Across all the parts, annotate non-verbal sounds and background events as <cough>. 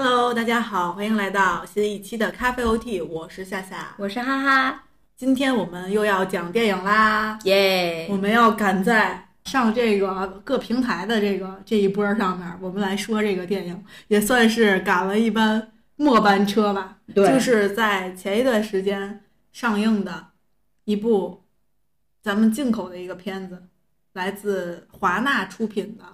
Hello，大家好，欢迎来到新一期的咖啡 OT，我是夏夏，我是哈哈，今天我们又要讲电影啦，耶！我们要赶在上这个各平台的这个这一波上面，我们来说这个电影，也算是赶了一班末班车吧。对就是在前一段时间上映的一部咱们进口的一个片子，来自华纳出品的《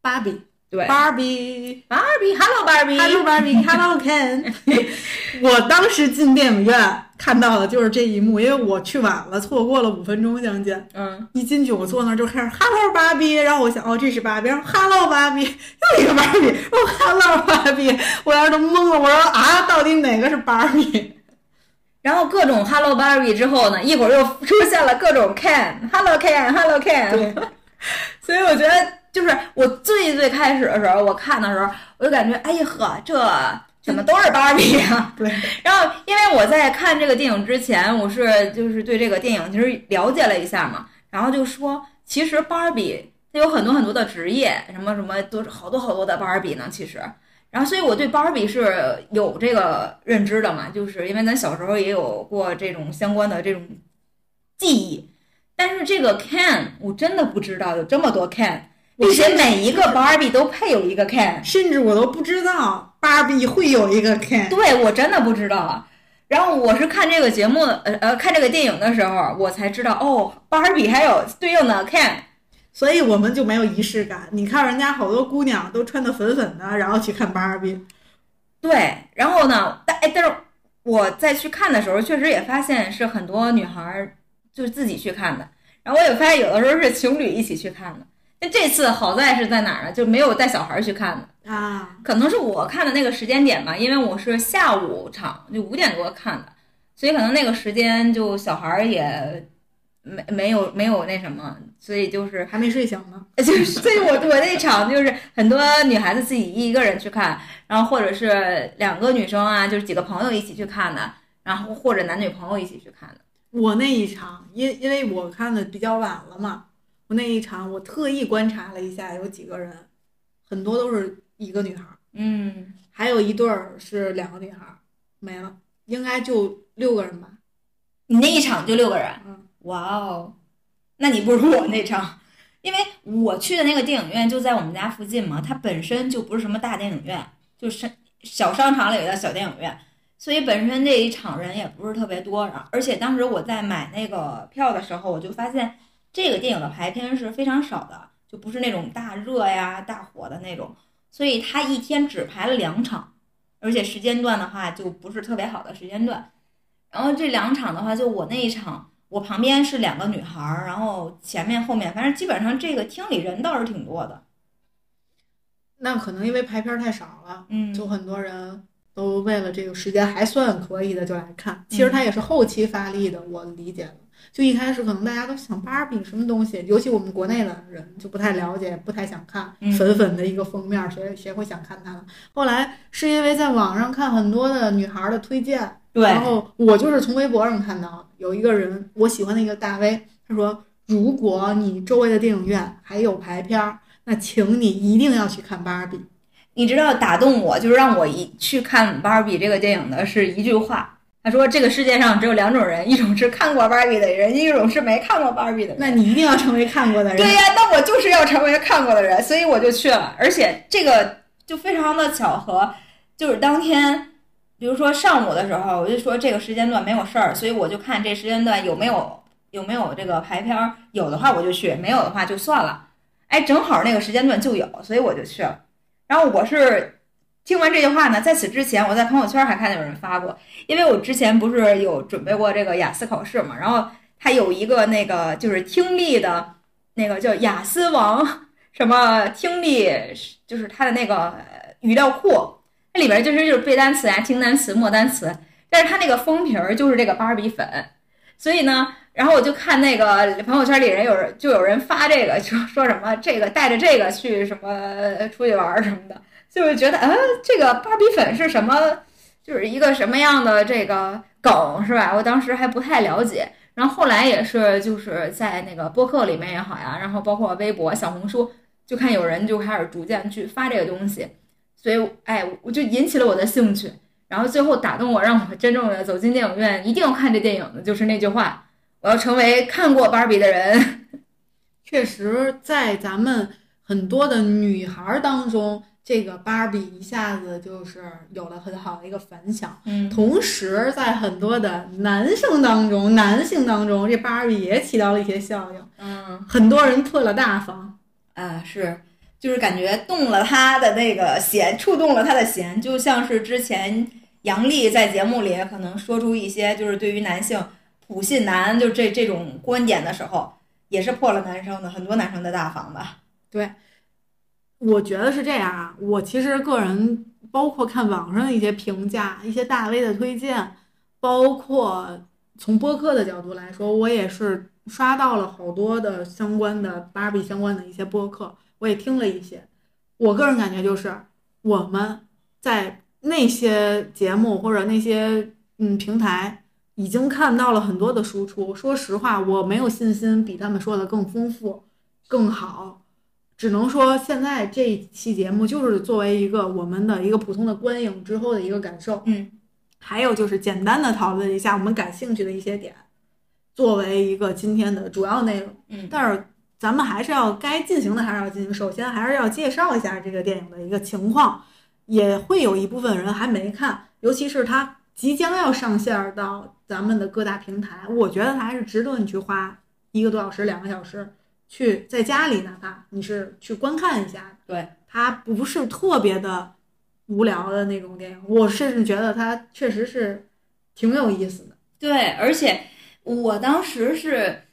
芭比》。对芭比。芭比，Hello 芭比 Hello Barbie，Hello <laughs> Ken。<laughs> 我当时进电影院看到的就是这一幕，因为我去晚了，错过了五分钟将近。嗯，一进去，我坐那儿就开始 Hello Barbie，，然后我想，哦，这是芭比，然后 Hello Barbie，<laughs> 又一个芭比，哦 Hello Barbie，，我当时都懵了，我说啊，到底哪个是芭比？然后各种 Hello Barbie 之后呢，一会儿又出现了各种 Ken，Hello Ken，Hello Ken。对，所以我觉得就是我最最开始的时候，我看的时候，我就感觉，哎呀呵，这怎么都是芭比呀、<laughs> 对，<laughs> 然后，因为我在看这个电影之前，我是就是对这个电影其实了解了一下嘛，然后就说，其实芭比它有很多很多的职业，什么什么都是好多好多的芭比呢，其实。然后，所以我对芭比是有这个认知的嘛，就是因为咱小时候也有过这种相关的这种记忆。但是这个 Ken 我真的不知道有这么多 Ken，并且每一个芭比都配有一个 Ken。甚至我都不知道芭比会有一个 Ken。对我真的不知道啊。然后我是看这个节目，呃呃，看这个电影的时候，我才知道哦，芭比还有对应的 Ken。所以我们就没有仪式感。你看人家好多姑娘都穿的粉粉的，然后去看芭比。对，然后呢，但哎，但是我在去看的时候，确实也发现是很多女孩儿就是自己去看的。然后我也发现有的时候是情侣一起去看的。那这次好在是在哪儿呢？就没有带小孩儿去看的。啊，可能是我看的那个时间点吧，因为我是下午场，就五点多看的，所以可能那个时间就小孩儿也没没有没有那什么，所以就是还没睡醒呢。<laughs> 就是，所以我我那场就是很多女孩子自己一个人去看，然后或者是两个女生啊，就是几个朋友一起去看的，然后或者男女朋友一起去看的。我那一场，因因为我看的比较晚了嘛，我那一场我特意观察了一下，有几个人，很多都是一个女孩儿，嗯，还有一对儿是两个女孩儿，没了，应该就六个人吧。你那一场就六个人，嗯，哇哦，那你不如我那场，因为我去的那个电影院就在我们家附近嘛，它本身就不是什么大电影院，就是小商场里的小电影院，所以本身那一场人也不是特别多。然后，而且当时我在买那个票的时候，我就发现这个电影的排片是非常少的，就不是那种大热呀、大火的那种，所以他一天只排了两场，而且时间段的话就不是特别好的时间段。然后这两场的话，就我那一场，我旁边是两个女孩儿，然后前面后面，反正基本上这个厅里人倒是挺多的。那可能因为排片太少了，嗯就很多人都为了这个时间还算可以的就来看。其实它也是后期发力的，我理解了。就一开始可能大家都想芭比什么东西，尤其我们国内的人就不太了解，不太想看嗯粉粉的一个封面，谁谁会想看它呢？后来是因为在网上看很多的女孩的推荐，对然后我就是从微博上看到有一个人，我喜欢的一个大 V，他说，如果你周围的电影院还有排片儿，那请你一定要去看芭比。你知道打动我，就是让我一去看芭比这个电影的是一句话，他说这个世界上只有两种人，一种是看过芭比的人，一种是没看过芭比的人。那你一定要成为看过的人。对呀、那我就是要成为看过的人，所以我就去了。而且这个就非常的巧合，就是当天，比如说上午的时候，我就说这个时间段没有事儿，所以我就看这时间段有没有有没有这个排片儿，有的话我就去，没有的话就算了。哎，正好那个时间段就有，所以我就去了。然后我是听完这句话呢，在此之前我在朋友圈还看见有人发过，因为我之前不是有准备过这个雅思考试嘛，然后他有一个那个就是听力的。那个叫雅思王什么听力，就是他的那个语料库，那里边就是就是背单词啊、听单词、默单词，但是他那个封皮儿就是这个芭比粉，所以呢，然后我就看那个朋友圈里人有人就有人发这个，就说什么这个带着这个去什么出去玩什么的，就是觉得，嗯，这个芭比粉是什么，就是一个什么样的这个梗是吧？我当时还不太了解。然后后来也是就是在那个播客里面也好呀，然后包括微博、小红书，就看有人就开始逐渐去发这个东西，所以哎，我就引起了我的兴趣。然后最后打动我，让我真正的走进电影院，一定要看这电影的，就是那句话：我要成为看过芭比的人。确实，在咱们很多的女孩当中，这个芭比一下子就是有了很好的一个反响。嗯同时，在很多的男生当中，男性当中，这芭比也起到了一些效应，嗯很多人破了大防。啊，是，就是感觉动了他的那个弦，触动了他的弦，就像是之前杨笠在节目里可能说出一些就是对于男性普信男就这这种观点的时候，也是破了男生的很多男生的大防吧。我觉得是这样啊，我其实个人包括看网上的一些评价、一些大 V 的推荐，包括从播客的角度来说，我也是刷到了好多的相关的芭比相关的一些播客，我也听了一些。我个人感觉就是我们在那些节目或者那些嗯平台已经看到了很多的输出。说实话，我没有信心比他们说的更丰富、更好。只能说现在这一期节目就是作为一个我们的一个普通的观影之后的一个感受，嗯，还有就是简单的讨论一下我们感兴趣的一些点，作为一个今天的主要内容。嗯但是咱们还是要该进行的还是要进行，首先还是要介绍一下这个电影的一个情况，也会有一部分人还没看，尤其是它即将要上线到咱们的各大平台，我觉得它还是值得你去花一个多小时、两个小时去在家里，哪怕你是去观看一下，对，它不是特别的无聊的那种电影，我甚至觉得它确实是挺有意思的。对，而且我当时是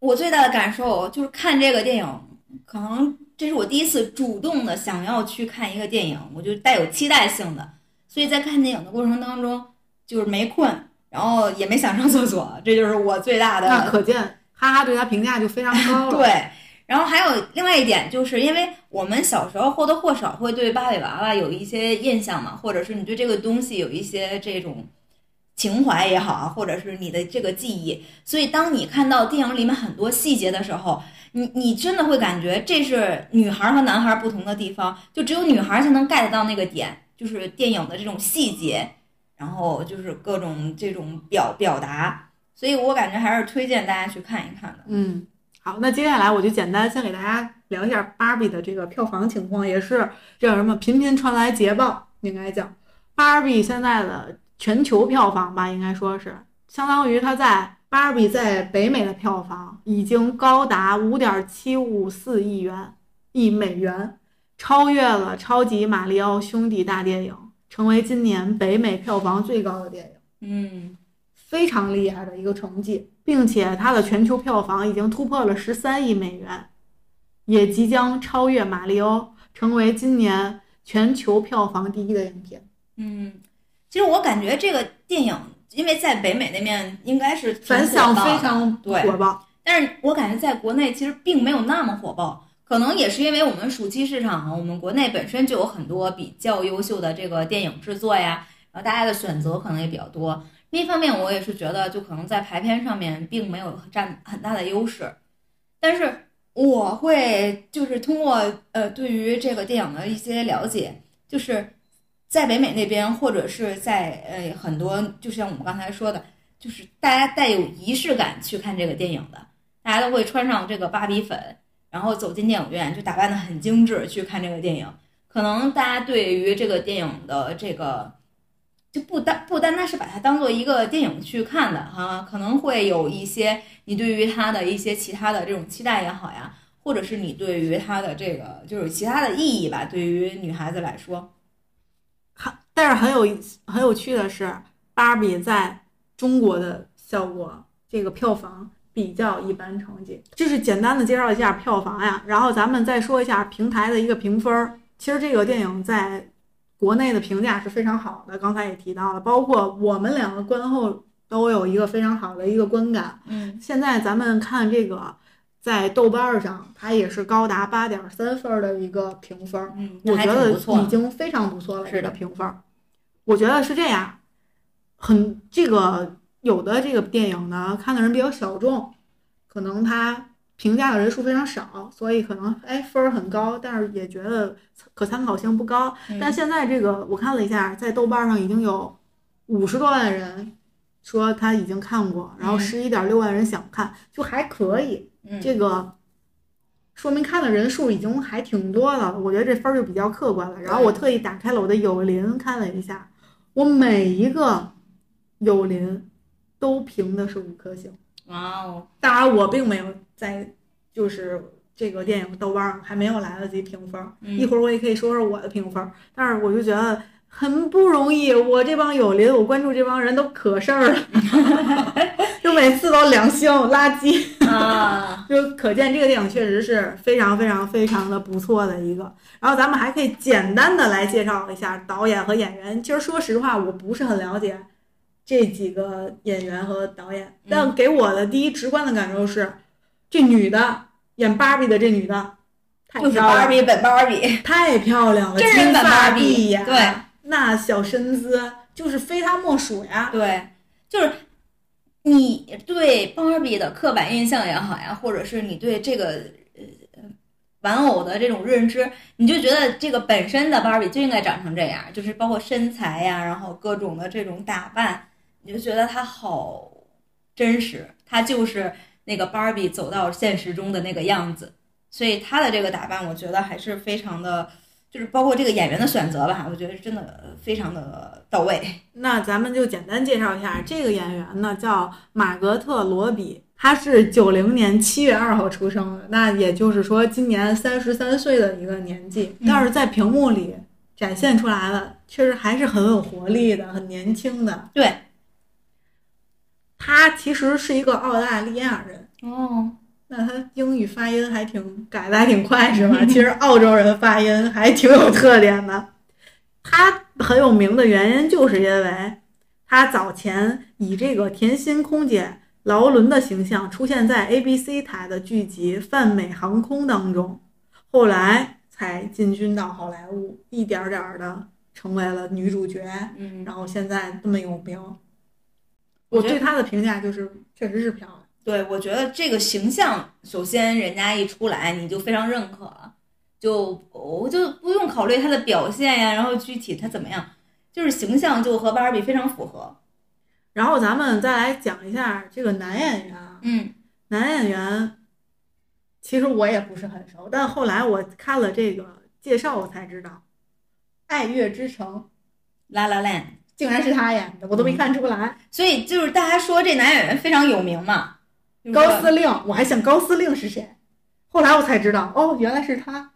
我最大的感受就是看这个电影，可能这是我第一次主动的想要去看一个电影，我就带有期待性的，所以在看电影的过程当中就是没困，然后也没想上厕所，这就是我最大的那可见哈哈对他评价就非常高了。<laughs> 对，然后还有另外一点，就是因为我们小时候或多或少会对芭比娃娃有一些印象嘛，或者是你对这个东西有一些这种情怀也好，或者是你的这个记忆，所以当你看到电影里面很多细节的时候，你你真的会感觉这是女孩和男孩不同的地方，就只有女孩才能 get 到那个点，就是电影的这种细节，然后就是各种这种表表达，所以我感觉还是推荐大家去看一看的。嗯，好，那接下来我就简单先给大家聊一下芭比的这个票房情况，也是叫什么频频传来捷报，应该叫芭比现在的全球票房吧，应该说是相当于它在芭比在北美的票房已经高达五点七五四亿元亿美元，超越了《超级马里奥兄弟》大电影，成为今年北美票房最高的电影。嗯。非常厉害的一个成绩，并且它的全球票房已经突破了十三亿美元，也即将超越《马里奥》，成为今年全球票房第一的影片。嗯，其实我感觉这个电影，因为在北美那面应该是反响非常对火爆。但是我感觉在国内其实并没有那么火爆，可能也是因为我们暑期市场，我们国内本身就有很多比较优秀的这个电影制作呀，然后大家的选择可能也比较多。另一方面，我也是觉得，就可能在排片上面并没有占很大的优势，但是我会就是通过呃对于这个电影的一些了解，就是在北美那边或者是在呃很多，就像我们刚才说的，就是大家带有仪式感去看这个电影的，大家都会穿上这个芭比粉，然后走进电影院就打扮的很精致去看这个电影。可能大家对于这个电影的这个就不单不单单是把它当做一个电影去看的哈，可能会有一些你对于它的一些其他的这种期待也好呀，或者是你对于它的这个就是其他的意义吧，对于女孩子来说，还但是很有很有趣的是，芭比在中国的效果，这个票房比较一般成绩。就是简单的介绍一下票房呀，然后咱们再说一下平台的一个评分。其实这个电影在国内的评价是非常好的，刚才也提到了，包括我们两个观后都有一个非常好的一个观感。嗯现在咱们看这个，在豆瓣上，它也是高达八点三分的一个评分，嗯，我觉得已经非常不错了。这个是的评分，我觉得是这样，很这个有的这个电影呢，看的人比较小众，可能他评价的人数非常少，所以可能哎分儿很高，但是也觉得可参考性不高。嗯但现在这个我看了一下，在豆瓣上已经有五十多万人说他已经看过，然后嗯十一点六万人想看，就还可以。嗯这个说明看的人数已经还挺多了，我觉得这分儿就比较客观了。然后我特意打开了我的友邻看了一下，我每一个友邻都评的是五颗星。哇哦，当然，我并没有在就是这个电影豆瓣上还没有来得及评分，嗯一会儿我也可以说说我的评分。但是我就觉得很不容易，我这帮友邻，我关注这帮人都可事儿了，<laughs> 就每次都两星垃圾。啊，<laughs> 就可见这个电影确实是非常非常非常的不错的一个。然后咱们还可以简单的来介绍一下导演和演员。其实说实话，我不是很了解这几个演员和导演，但给我的第一直观的感受是，这女的演芭比的这女的太芭比本芭比，太漂亮了，真人版芭比呀，对，那小身姿就是非她莫属呀。对，就是你对芭比的刻板印象也好呀，或者是你对这个呃玩偶的这种认知，你就觉得这个本身的芭比就应该长成这样，就是包括身材呀，然后各种的这种打扮，你就觉得他好真实，他就是那个芭比走到现实中的那个样子。所以他的这个打扮，我觉得还是非常的，就是包括这个演员的选择吧，我觉得真的非常的到位。<laughs> 那咱们就简单介绍一下这个演员呢，叫马格特·罗比，他是九零年七月二号出生的，那也就是说今年三十三岁的一个年纪，嗯但是在屏幕里展现出来的确实还是很有活力的，很年轻的。对，他其实是一个澳大利亚人。哦，那他英语发音还挺改的还挺快是吧？<laughs> 其实澳洲人发音还挺有特点的。他很有名的原因就是因为他早前以这个甜心空姐劳伦的形象出现在 ABC 台的剧集《泛美航空》当中，后来才进军到好莱坞，一点儿点儿的成为了女主角，嗯，然后现在这么有名。我对她的评价就是，确实是漂亮。对，我觉得这个形象，首先人家一出来你就非常认可了，就我就不用考虑他的表现呀，然后具体他怎么样，就是形象就和芭比非常符合。然后咱们再来讲一下这个男演员啊，嗯男演员其实我也不是很熟，但后来我看了这个介绍，我才知道，《爱乐之城》，La La Land，竟然是他演的，我都没看出来。所以就是大家说这男演员非常有名嘛，高司令，我还想高司令是谁，后来我才知道，哦，原来是他。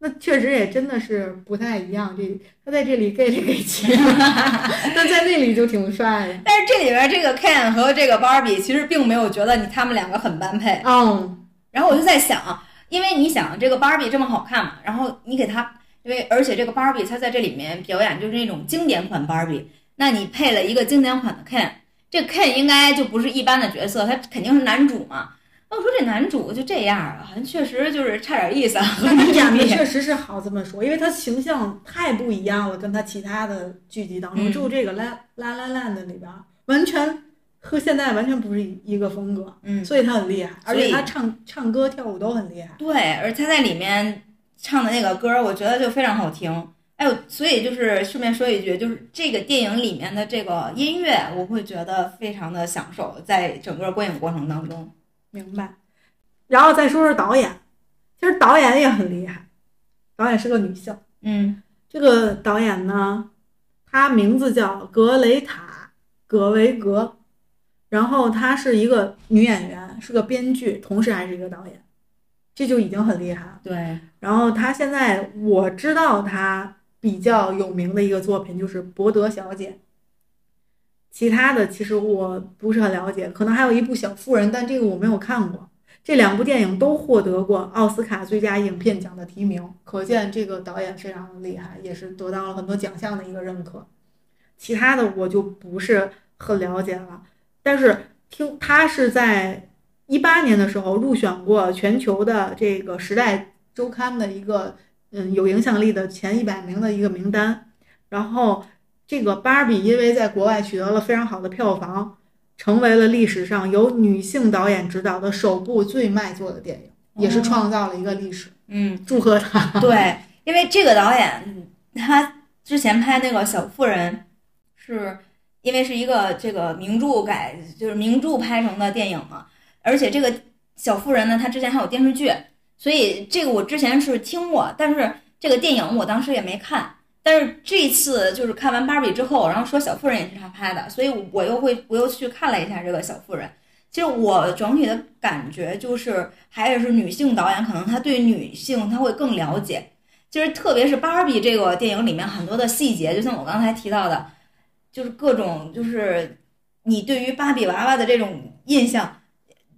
那确实也真的是不太一样，这他在这里 gay 里 gay 气，<laughs> 但在那里就挺帅的。但是这里边这个 Ken 和这个 Barbie 其实并没有觉得你他们两个很般配。嗯，然后我就在想，因为你想这个 Barbie 这么好看嘛，然后你给他，因为而且这个 Barbie 他在这里面表演就是那种经典款芭比，那你配了一个经典款的 Ken，这 Ken 应该就不是一般的角色，他肯定是男主嘛。那我说这男主就这样啊，好像确实就是差点意思啊。<laughs> 和他你演的确实是好这么说，因为他形象太不一样了，跟他其他的剧集当中，嗯就这个《拉拉拉烂》的里边，完全和现在完全不是一一个风格，嗯，所以他很厉害，而且他唱唱歌跳舞都很厉害。对，而他在里面唱的那个歌，我觉得就非常好听。哎呦，所以就是顺便说一句，就是这个电影里面的这个音乐，我会觉得非常的享受，在整个观影过程当中。明白。然后再说说导演，其实导演也很厉害，导演是个女性。嗯这个导演呢，她名字叫格雷塔·葛维格，然后她是一个女演员，是个编剧，同时还是一个导演，这就已经很厉害了。对，然后她现在我知道她比较有名的一个作品就是《伯德小姐》，其他的其实我不是很了解，可能还有一部《小妇人》，但这个我没有看过。这两部电影都获得过奥斯卡最佳影片奖的提名，可见这个导演非常的厉害，也是得到了很多奖项的一个认可。其他的我就不是很了解了，但是听他是在一八年的时候入选过全球的这个《时代周刊》的一个嗯有影响力的前一百名的一个名单，然后这个芭比因为在国外取得了非常好的票房，成为了历史上由女性导演执导的首部最卖座的电影，也是创造了一个历史。嗯，祝贺他！<laughs> 对，因为这个导演他之前拍那个《小妇人》，是因为是一个这个名著改，就是名著拍成的电影嘛。而且这个《小妇人》呢，她之前还有电视剧，所以这个我之前是听过，但是这个电影我当时也没看。但是这次就是看完芭比之后，然后说《小妇人》也是他拍的，所以我又会我又去看了一下这个《小妇人》。其实我整体的感觉就是，还是女性导演可能她对女性她会更了解。就是特别是芭比这个电影里面很多的细节，就像我刚才提到的，就是各种就是你对于芭比娃娃的这种印象，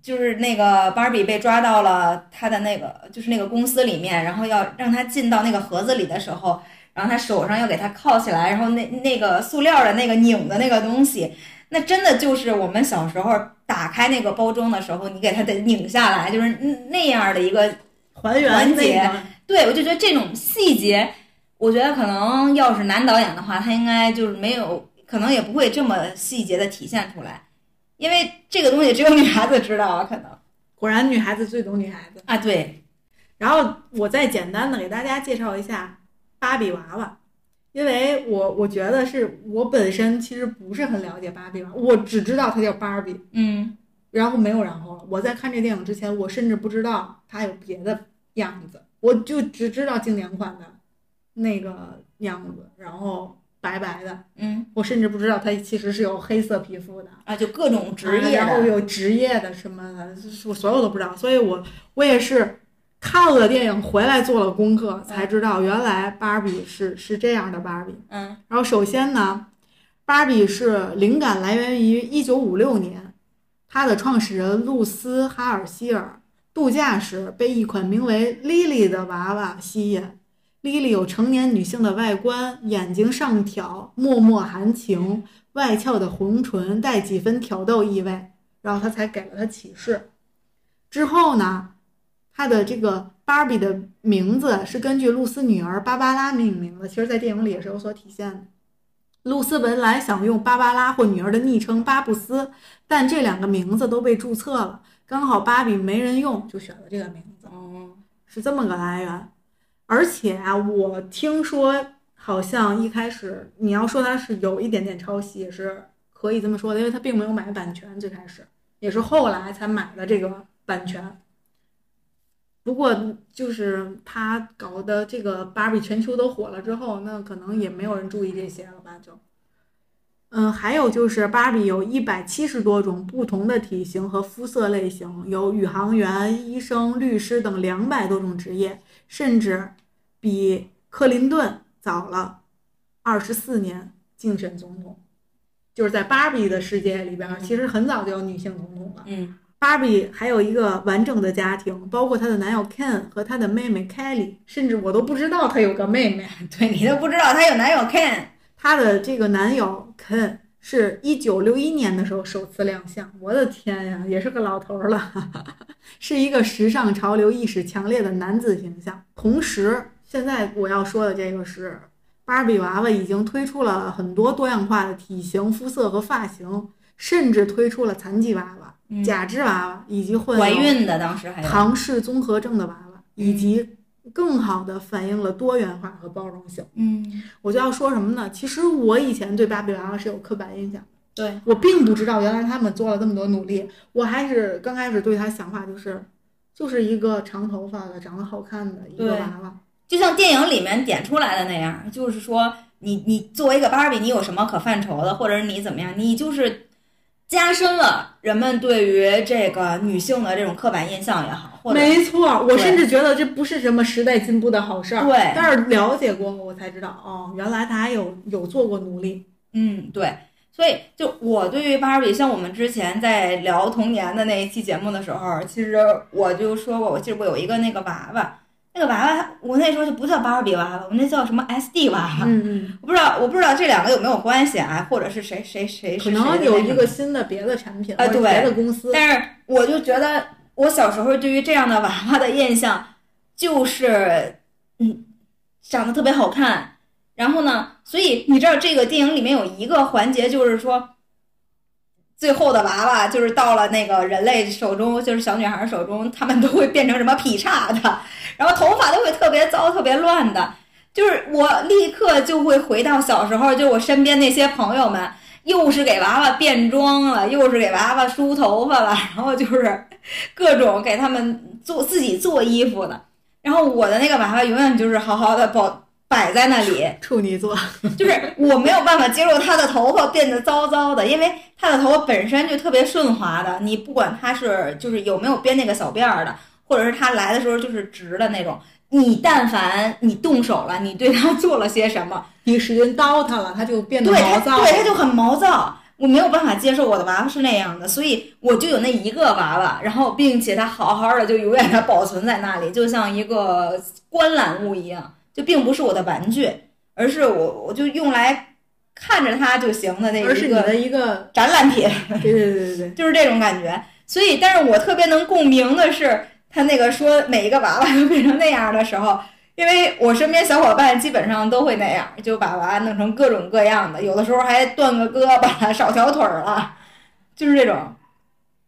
就是那个芭比被抓到了他的那个就是那个公司里面，然后要让他进到那个盒子里的时候，然后他手上要给他铐起来，然后那那个塑料的那个拧的那个东西，那真的就是我们小时候打开那个包装的时候，你给它得拧下来，就是那样的一个还原环节那个。对，我就觉得这种细节，我觉得可能要是男导演的话，他应该就是没有，可能也不会这么细节的体现出来，因为这个东西只有女孩子知道啊，可能果然女孩子最懂女孩子。啊，对，然后我再简单的给大家介绍一下芭比娃娃，因为我我觉得是我本身其实不是很了解芭比娃娃，我只知道它叫芭比，嗯然后没有然后了。我在看这电影之前，我甚至不知道它有别的样子，我就只知道经典款的那个样子，然后白白的，嗯我甚至不知道它其实是有黑色皮肤的。啊，就各种职业然后，有职业的什么的，就是我所有都不知道，所以我我也是看了电影回来做了功课，才知道原来芭比是是这样的芭比。嗯然后首先呢，芭比是灵感来源于一九五六年，它的创始人露丝·哈尔希尔度假时被一款名为 Lily 的娃娃吸引。Lily 有成年女性的外观，眼睛上挑，脉脉含情，外翘的红唇带几分挑逗意味，然后他才给了她启示。之后呢，他的这个芭比的名字是根据露丝女儿芭芭拉命名的，其实在电影里也是有所体现的。露丝本来想用芭芭拉或女儿的昵称巴布斯，但这两个名字都被注册了，刚好芭比没人用，就选了这个名字。哦，是这么个来源。而且啊，我听说好像一开始你要说它是有一点点抄袭，也是可以这么说的，因为他并没有买版权，最开始也是后来才买的这个版权。不过就是他搞的这个芭比全球都火了之后，那可能也没有人注意这些了吧？就，嗯，还有就是芭比有一百七十多种不同的体型和肤色类型，有宇航员、医生、律师等两百多种职业，甚至比克林顿早了二十四年竞选总统。就是在芭比的世界里边，其实很早就有女性总统了。嗯芭比还有一个完整的家庭，包括她的男友 Ken 和她的妹妹 Kelly，甚至我都不知道她有个妹妹。<laughs> 对你都不知道她有男友 Ken，她的这个男友 Ken 是一九六一年的时候首次亮相，我的天呀，也是个老头儿了，<laughs> 是一个时尚潮流意识强烈的男子形象。同时，现在我要说的这个是，芭比娃娃已经推出了很多多样化的体型、肤色和发型，甚至推出了残疾娃娃、嗯。假肢娃娃以及怀孕的当时还有，唐氏综合症的娃娃，以及更好的反映了多元化和包容性。嗯，我就要说什么呢？其实我以前对芭比娃娃是有刻板印象的，对，我并不知道原来他们做了这么多努力。我还是刚开始对他想法就是，就是一个长头发的、长得好看的一个娃娃。就像电影里面点出来的那样，就是说你你作为一个芭比，你有什么可犯愁的，或者是你怎么样，你就是加深了人们对于这个女性的这种刻板印象也好，或者没错，我甚至觉得这不是什么时代进步的好事儿。对但是了解过后，我才知道哦，原来他还有有做过奴隶。嗯，对，所以就我对于芭比，像我们之前在聊童年的那一期节目的时候，其实我就说过，我记得我有一个那个娃娃，那个娃娃，我那时候就不叫芭比娃娃，我那叫什么 SD 娃娃，嗯嗯，我不知道，我不知道这两个有没有关系啊，或者是谁谁谁是可能有一个新的别的产品，啊对别的公司。但是我就觉得，我小时候对于这样的娃娃的印象就是，嗯，长得特别好看。然后呢，所以你知道这个电影里面有一个环节，就是说，最后的娃娃就是到了那个人类手中，就是小女孩手中，他们都会变成什么劈叉的，然后头发都会特别糟、特别乱的。就是我立刻就会回到小时候，就我身边那些朋友们，又是给娃娃变装了，又是给娃娃梳头发了，然后就是各种给他们做自己做衣服的。然后我的那个娃娃永远就是好好的保摆在那里，处女座，<laughs> 就是我没有办法接受他的头发变得糟糟的，因为他的头发本身就特别顺滑的，你不管他是就是有没有编那个小辫儿的，或者是他来的时候就是直的那种，你但凡你动手了，你对他做了些什么，你使劲叨他了，他就变得毛躁。对他就很毛躁。我没有办法接受我的娃娃是那样的，所以我就有那一个娃娃，然后并且它好好的就永远的保存在那里，就像一个观览物一样，就并不是我的玩具，而是我我就用来看着它就行的那一个而是你的一个，展览品，<laughs> 对对对对对，就是这种感觉。所以，但是我特别能共鸣的是，他那个说每一个娃娃都变成那样的时候，因为我身边小伙伴基本上都会那样，就把娃娃弄成各种各样的，有的时候还断个胳膊了、<laughs> 少条腿儿了，就是这种。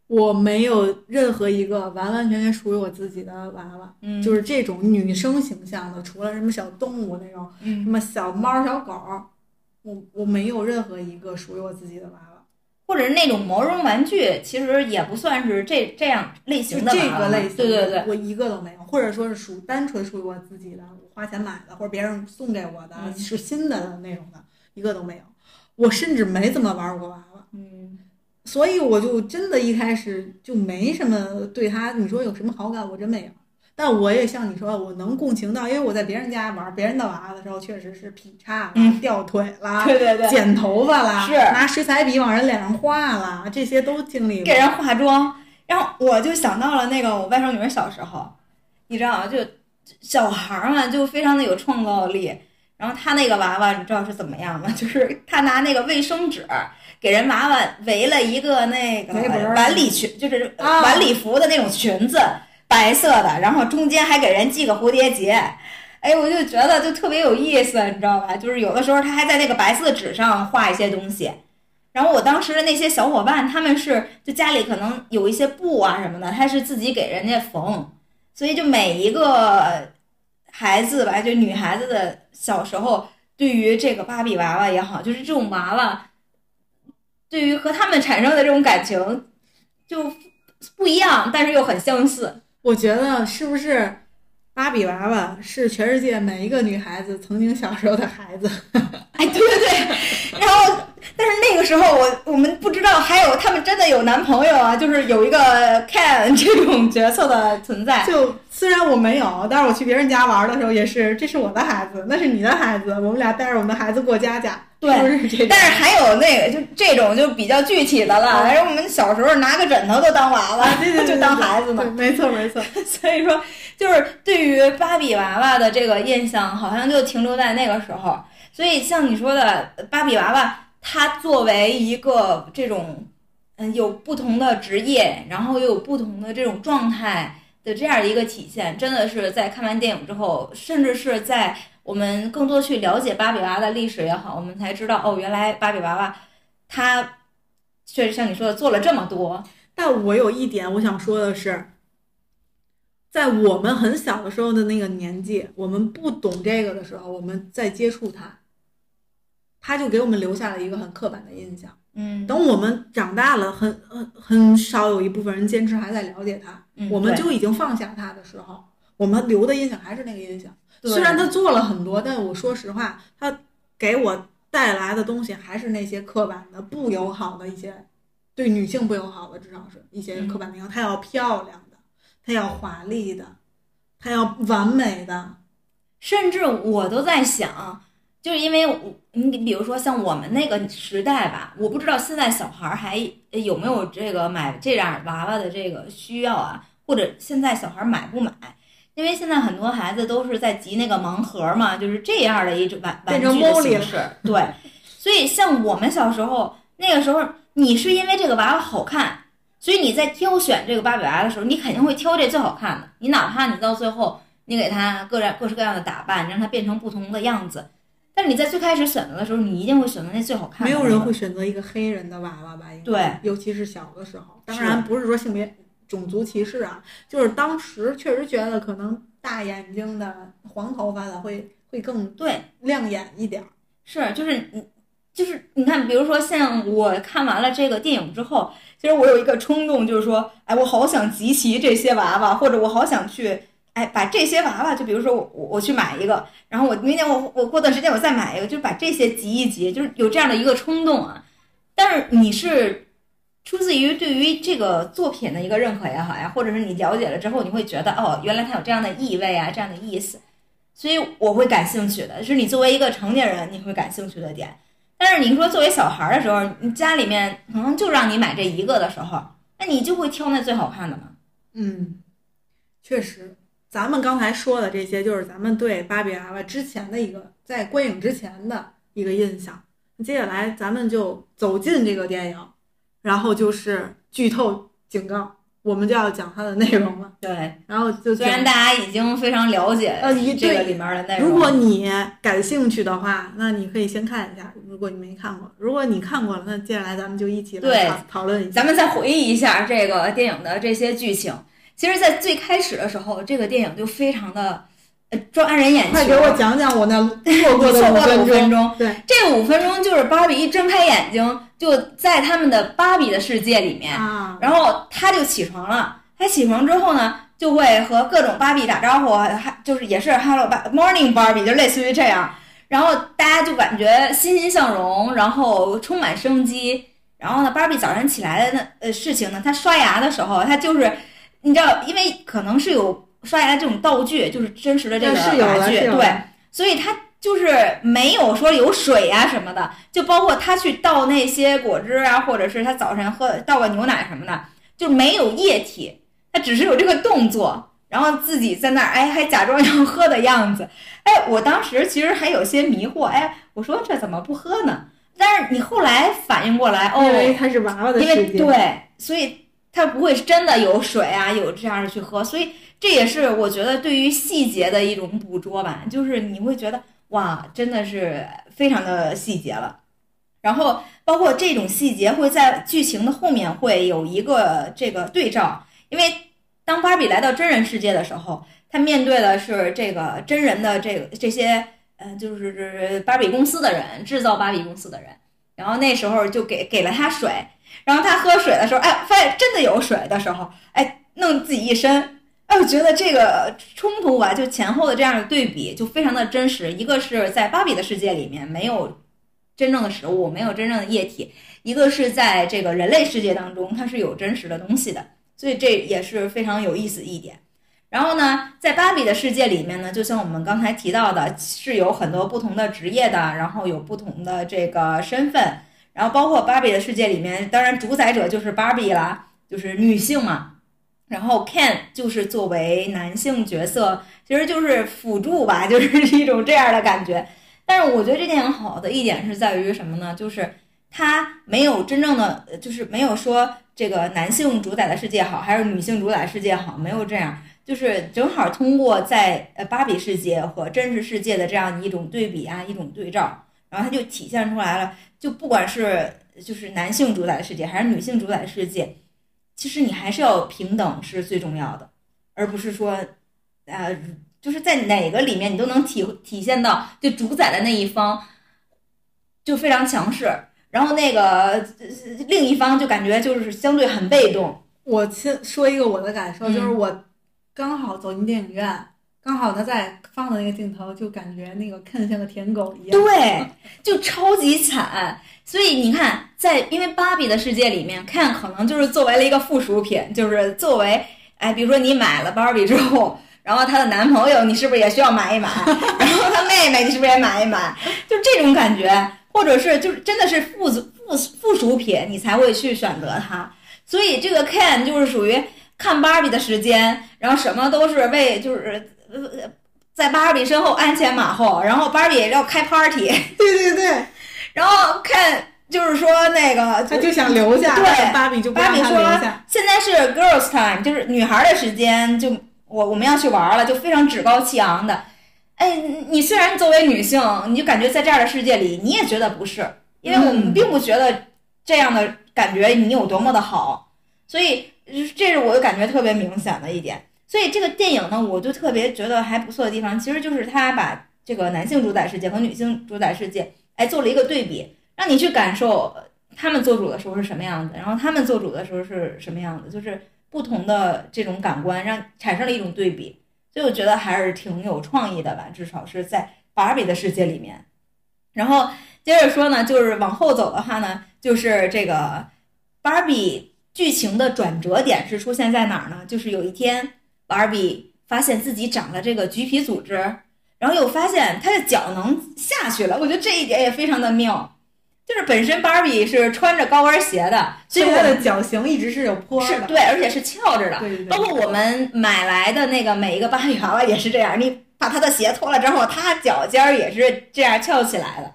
我没有任何一个完完全全属于我自己的娃娃，嗯就是这种女生形象的，除了什么小动物那种，什嗯，么小猫、小狗，我我没有任何一个属于我自己的娃娃。或者是那种毛绒玩具，其实也不算是这这样类型的娃娃这个类型，对对对，我一个都没有，或者说是属单纯属于我自己的，我花钱买的，或者别人送给我的，嗯是新的那种的，一个都没有。我甚至没怎么玩过娃娃，嗯所以我就真的一开始就没什么对他，你说有什么好感，我真没有。但我也像你说，我能共情到，因为我在别人家玩别人的娃娃的时候，确实是劈叉啦、嗯掉腿啦、对对对，剪头发啦，是拿水彩笔往人脸上画啦，这些都经历过。给人化妆，然后我就想到了那个我外甥女儿小时候，你知道吗？就小孩儿嘛，就非常的有创造力。然后她那个娃娃，你知道是怎么样吗？<laughs> 就是她拿那个卫生纸给人娃娃围了一个那个晚礼裙，就是啊晚礼服的那种裙子，白色的，然后中间还给人系个蝴蝶结。哎，我就觉得就特别有意思，你知道吧？就是有的时候他还在那个白色纸上画一些东西，然后我当时的那些小伙伴，他们是就家里可能有一些布啊什么的，他是自己给人家缝，所以就每一个孩子吧，就女孩子的小时候，对于这个芭比娃娃也好，就是这种娃娃，对于和他们产生的这种感情就不一样，但是又很相似。我觉得是不是芭比娃娃是全世界每一个女孩子曾经小时候的孩子？<laughs> 哎，对对对，然后但是那个时候我我们不知道还有他们真的有男朋友啊，就是有一个 Ken <laughs> 这种角色的存在。就虽然我没有，但是我去别人家玩的时候也是，这是我的孩子，那是你的孩子，我们俩带着我们的孩子过家家，对？但是还有那个就这种就比较具体的了，嗯然后我们小时候拿个枕头都当娃娃，对对对，就当孩子呢对。没错没错。<laughs> 所以说，就是对于芭比娃娃的这个印象，好像就停留在那个时候。所以像你说的，芭比娃娃，它作为一个这种，嗯，有不同的职业，然后又有不同的这种状态的这样的一个体现，真的是在看完电影之后，甚至是在我们更多去了解芭比娃娃的历史也好，我们才知道，哦，原来芭比娃娃它确实像你说的做了这么多。但我有一点我想说的是，在我们很小的时候的那个年纪，我们不懂这个的时候，我们在接触它，它就给我们留下了一个很刻板的印象。嗯，等我们长大了，很很很少有一部分人坚持还在了解他，嗯我们就已经放下他的时候，我们留的印象还是那个印象。虽然他做了很多，但我说实话，他给我带来的东西还是那些刻板的、不友好的一些，对女性不友好的，至少是一些刻板的印象。她要漂亮的，他要华丽的，他要完美的。甚至我都在想，就是因为我你比如说像我们那个时代吧，我不知道现在小孩儿还有没有这个买这样娃娃的这个需要啊，或者现在小孩儿买不买？因为现在很多孩子都是在集那个盲盒嘛，就是这样的一种玩玩具的形式。对，所以像我们小时候那个时候，你是因为这个娃娃好看，所以你在挑选这个芭比娃娃的时候，你肯定会挑这最好看的。你哪怕你到最后你给它各样各式各样的打扮，让它变成不同的样子，但是你在最开始选择的时候，你一定会选择那最好看的。没有人会选择一个黑人的娃娃吧？对，尤其是小的时候。当然不是说性别种族歧视啊，就是当时确实觉得可能大眼睛的、黄头发的会会更对，亮眼一点儿。是就是你就是你看，比如说像我看完了这个电影之后，其实我有一个冲动，就是说，哎，我好想集齐这些娃娃，或者我好想去。哎，把这些娃娃，就比如说我我我去买一个，然后我明年我我过段时间我再买一个，就把这些集一集，就是有这样的一个冲动啊。但是你是出自于对于这个作品的一个认可也好呀，或者是你了解了之后，你会觉得哦，原来它有这样的意味啊，这样的意思，所以我会感兴趣的，是你作为一个成年人你会感兴趣的点。但是你说作为小孩的时候，你家里面可能就让你买这一个的时候，那你就会挑那最好看的嘛。嗯，确实，咱们刚才说的这些，就是咱们对芭比娃娃之前的一个在观影之前的一个印象。接下来咱们就走进这个电影，然后就是剧透警告，我们就要讲它的内容了。对，然后就虽然大家已经非常了解呃这个里面的内容，如果你感兴趣的话，那你可以先看一下。如果你没看过，如果你看过了，那接下来咱们就一起对来讨讨论一下。咱们再回忆一下这个电影的这些剧情。其实，在最开始的时候，这个电影就非常的呃抓人眼球。快给我讲讲我那 <laughs> 错过的五五分钟。对，这五分钟就是芭比一睁开眼睛，就在他们的芭比的世界里面，啊，然后他就起床了。他起床之后呢，就会和各种芭比打招呼，还就是也是 Hello 芭 Morning Barbie，就类似于这样。然后大家就感觉欣欣向荣，然后充满生机。然后呢，芭比早上起来的那呃事情呢，她刷牙的时候，她就是你知道，因为可能是有刷牙这种道具，就是真实的这个那是有的玩具，对，所以他就是没有说有水啊什么的，就包括他去倒那些果汁啊，或者是他早晨喝倒个牛奶什么的，就没有液体，他只是有这个动作，然后自己在那儿哎还假装 <laughs> 要喝的样子，哎，我当时其实还有些迷惑，哎，我说这怎么不喝呢？但是你后来反应过来，哦，因为他是娃娃的因为。对，所以它不会是真的有水啊，有这样的去喝，所以这也是我觉得对于细节的一种捕捉吧，就是你会觉得哇，真的是非常的细节了。然后包括这种细节会在剧情的后面会有一个这个对照，因为当芭比来到真人世界的时候，她面对的是这个真人的这个这些呃，就是芭比公司的人，制造芭比公司的人。然后那时候就给给了他水，然后他喝水的时候，哎，发现真的有水的时候，哎，弄自己一身，哎，我觉得这个冲突吧，就前后的这样的对比，就非常的真实。一个是在芭比的世界里面没有真正的食物，没有真正的液体；一个是在这个人类世界当中，它是有真实的东西的，所以这也是非常有意思一点。然后呢，在芭比的世界里面呢，就像我们刚才提到的，是有很多不同的职业的，然后有不同的这个身份，然后包括芭比的世界里面，当然主宰者就是芭比啦，就是女性嘛。然后 Ken 就是作为男性角色，其实就是辅助吧，就是 <laughs> 一种这样的感觉。但是我觉得这电影好的一点是在于什么呢？就是它没有真正的，就是没有说这个男性主宰的世界好，还是女性主宰世界好，没有这样。就是正好通过在呃芭比世界和真实世界的这样一种对比啊，一种对照，然后它就体现出来了。就不管是就是男性主宰的世界，还是女性主宰的世界，其实你还是要平等是最重要的，而不是说，呃，就是在哪个里面你都能体体现到，就主宰的那一方就非常强势，然后那个呃另一方就感觉就是相对很被动。我先说一个我的感受，嗯就是我刚好走进电影院，刚好他在放的那个镜头，就感觉那个 Ken 像个舔狗一样。对，就超级惨。所以你看，在因为芭比的世界里面，Ken 可能就是作为了一个附属品，就是作为，哎，比如说你买了芭比之后，然后她的男朋友你是不是也需要买一买？然后她妹妹你是不是也买一买？就这种感觉，或者是就是真的是附属附附属品，你才会去选择它。所以这个 Ken 就是属于看芭比的时间，然后什么都是为就是呃在芭比身后鞍前马后，然后芭比也要开 party。对 <laughs> 对对，<laughs> 然后看就是说那个他就想留下，对芭比就芭比说。现在是 girls time，就是女孩的时间，就我我们要去玩了，就非常趾高气昂的。哎，你虽然作为女性，你就感觉在这样的世界里，你也觉得不是，因为我们嗯并不觉得这样的感觉你有多么的好，所以这是我就感觉特别明显的一点。所以这个电影呢，我就特别觉得还不错的地方，其实就是他把这个男性主宰世界和女性主宰世界，哎，做了一个对比，让你去感受他们做主的时候是什么样子，然后他们做主的时候是什么样子，就是不同的这种感官，让产生了一种对比。所以我觉得还是挺有创意的吧，至少是在芭比的世界里面。然后接着说呢，就是往后走的话呢，就是这个芭比剧情的转折点是出现在哪儿呢？就是有一天，芭比发现自己长了这个橘皮组织，然后又发现她的脚能下去了。我觉得这一点也非常的妙。就是本身芭比是穿着高跟鞋的，所以她的脚型一直是有坡的，是对，而且是翘着的。对对对，包括我们买来的那个每一个芭比娃娃也是这样，你把她的鞋脱了之后，她脚尖儿也是这样翘起来的。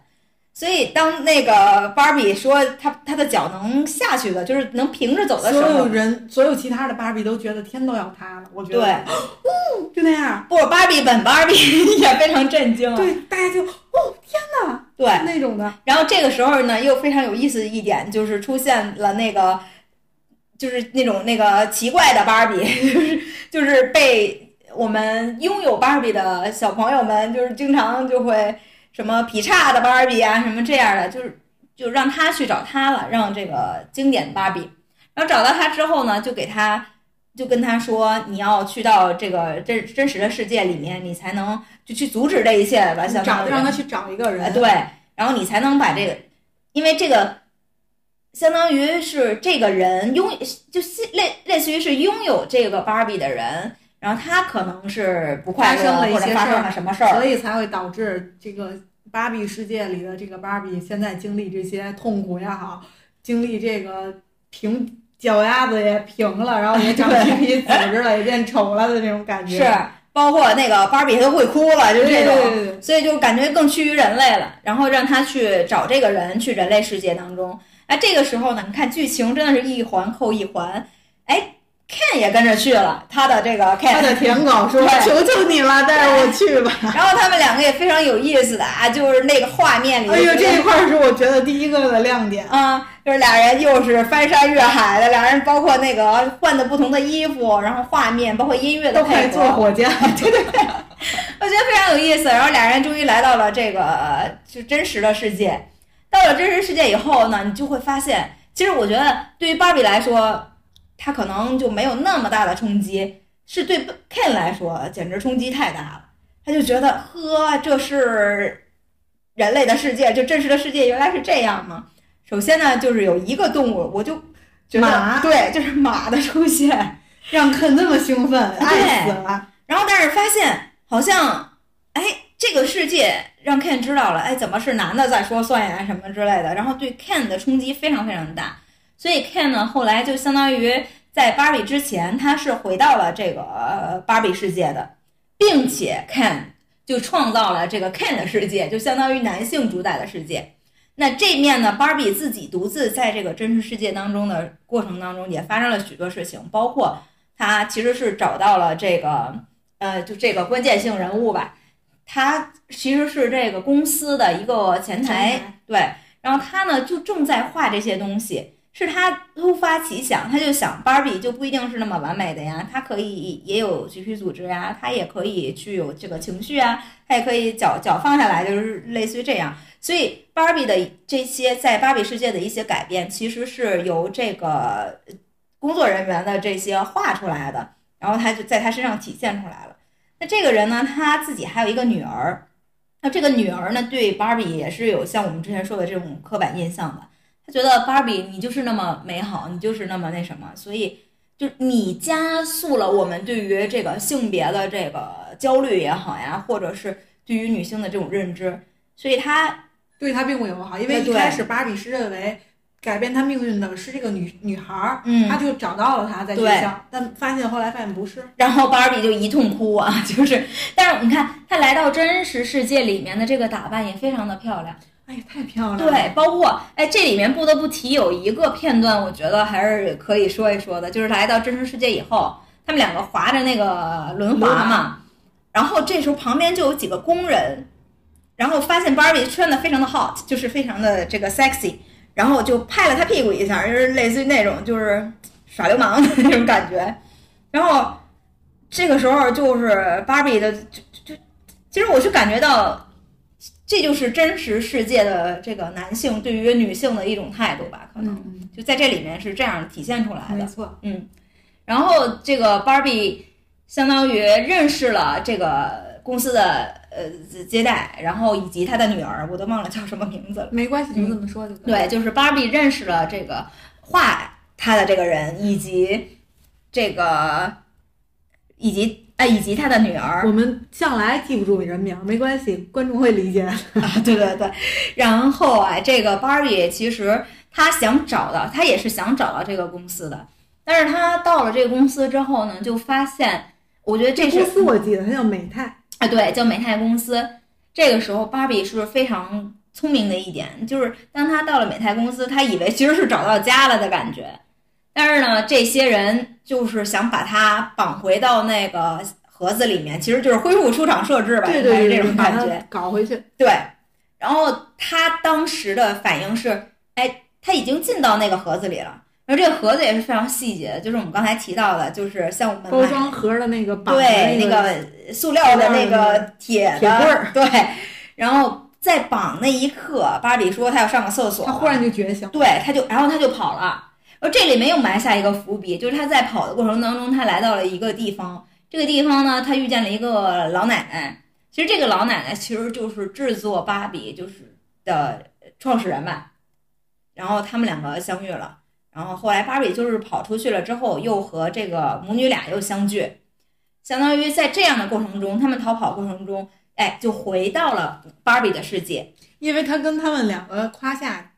所以当那个芭比说她她的脚能下去的，就是能平着走的时候。所有，人所有其他的芭比都觉得天都要塌了，我觉得。对，<gasps> 哦就那样，不，芭比本芭比也非常震惊啊。对，大家就哦天哪，对，那种的，然后这个时候呢，又非常有意思的一点就是出现了那个，就是那种那个奇怪的芭比，就 <laughs> 是就是被我们拥有芭比的小朋友们，就是经常就会什么劈叉的芭比啊，什么这样的，就是就让他去找他了，让这个经典芭比，然后找到他之后呢，就给他就跟他说，你要去到这个真真实的世界里面，你才能就去阻止这一切吧，相当于找让他去找一个哎，人，对，然后你才能把这个，因为这个相当于是这个人拥就类类似于是拥有这个芭比的人，然后他可能是不快乐发生了一或者发生了什么事儿，所以才会导致这个芭比世界里的这个芭比现在经历这些痛苦也好，经历这个平脚丫子也平了，然后也长皮皮组织了，也变丑了的那种感觉。是包括那个芭比都会哭了，就对这种。对对对所以就感觉更趋于人类了，然后让他去找这个人去人类世界当中。哎，这个时候呢，你看剧情真的是一环扣一环。哎，Ken 也跟着去了，他的这个 Ken，他的舔狗说：<laughs> “对求求你了，带着我去吧。然后他们两个也非常有意思的啊，就是那个画面”里，哎呦，这一块是我觉得第一个的亮点。啊，就是俩人又是翻山越海的，俩人包括那个换的不同的衣服，然后画面，包括音乐的都快配合，坐火箭，<laughs> 对对对，我觉得非常有意思。然后俩人终于来到了这个呃就真实的世界。到了真实世界以后呢，你就会发现，其实我觉得对于芭比来说，她可能就没有那么大的冲击，是对 Ken 来说简直冲击太大了。他就觉得，呵，这是人类的世界，就真实的世界原来是这样吗？首先呢，就是有一个动物，我就觉得马对，就是马的出现。让肯那么兴奋，对爱死了。然后但是发现好像，哎，这个世界让 Ken 知道了，哎，怎么是男的在说算呀什么之类的，然后对 Ken 的冲击非常非常大。所以 Ken 呢，后来就相当于在芭比之前，他是回到了这个呃芭比世界的，并且 Ken 就创造了这个 Ken 的世界，就相当于男性主宰的世界。那这面呢，芭比自己独自在这个真实世界当中的过程当中，也发生了许多事情，包括他其实是找到了这个呃，就这个关键性人物吧，他其实是这个公司的一个前台，对，然后他呢就正在画这些东西，是他突发奇想，他就想芭比就不一定是那么完美的呀，她可以也有橘皮组织呀，她也可以具有这个情绪啊，她也可以脚脚放下来，就是类似于这样。所以芭比的这些在芭比世界的一些改变，其实是由这个工作人员的这些画出来的，然后他就在他身上体现出来了。那这个人呢，他自己还有一个女儿，那这个女儿呢，对芭比也是有像我们之前说的这种刻板印象的。他觉得芭比你就是那么美好，你就是那么那什么，所以就你加速了我们对于这个性别的这个焦虑也好呀，或者是对于女性的这种认知，所以他对他并不友好，因为一开始芭比是认为改变他命运的是这个女女孩儿，嗯。他就找到了她在学对。校，但发现后来发现不是，然后芭比就一通哭啊，<laughs> 就是，但是你看她来到真实世界里面的这个打扮也非常的漂亮。哎呀，太漂亮了。对，包括哎，这里面不得不提有一个片段，我觉得还是可以说一说的，就是来到真实世界以后，他们两个划着那个轮滑嘛，然后这时候旁边就有几个工人，然后发现 Barbie 穿的非常的 hot，就是非常的这个 sexy，然后就拍了他屁股一下，就是类似于那种就是耍流氓的那种感觉。然后这个时候就是 Barbie 的，就就其实我是感觉到，这就是真实世界的这个男性对于女性的一种态度吧，可能嗯，就在这里面是这样体现出来的。没错，嗯，然后这个 Barbie 相当于认识了这个公司的呃接待，然后以及他的女儿，我都忘了叫什么名字了。没关系，就这么说就可以。对，就是 Barbie 认识了这个画他的这个人，以及这个以及啊以及他的女儿我们向来记不住人名，没关系，观众会理解。<laughs> 啊，对对对。然后啊，这个 Barbie 其实他想找到，他也是想找到这个公司的，但是他到了这个公司之后呢，就发现，我觉得这是公司我记得它叫美泰，啊，对，叫美泰公司。这个时候，芭比是非常聪明的一点，就是当他到了美泰公司，他以为其实是找到家了的感觉。但是呢，这些人就是想把他绑回到那个盒子里面，其实就是恢复出厂设置吧，对应该是这种感觉。搞回去。对，然后他当时的反应是，哎，他已经进到那个盒子里了。然后这个盒子也是非常细节的，就是我们刚才提到的，就是像我们包装盒的那个绑对，那那个塑料的那个铁的铁棍儿对，然后在绑那一刻，芭比说她要上个厕所，他忽然就觉醒，对，他就然后他就跑了。而这里面又埋下一个伏笔，就是他在跑的过程当中，他来到了一个地方，这个地方呢，他遇见了一个老奶奶。其实这个老奶奶其实就是制作芭比就是的创始人吧。然后他们两个相遇了，然后后来芭比就是跑出去了之后，又和这个母女俩又相聚，相当于在这样的过程中，他们逃跑过程中，哎，就回到了芭比的世界。因为他跟他们两个夸下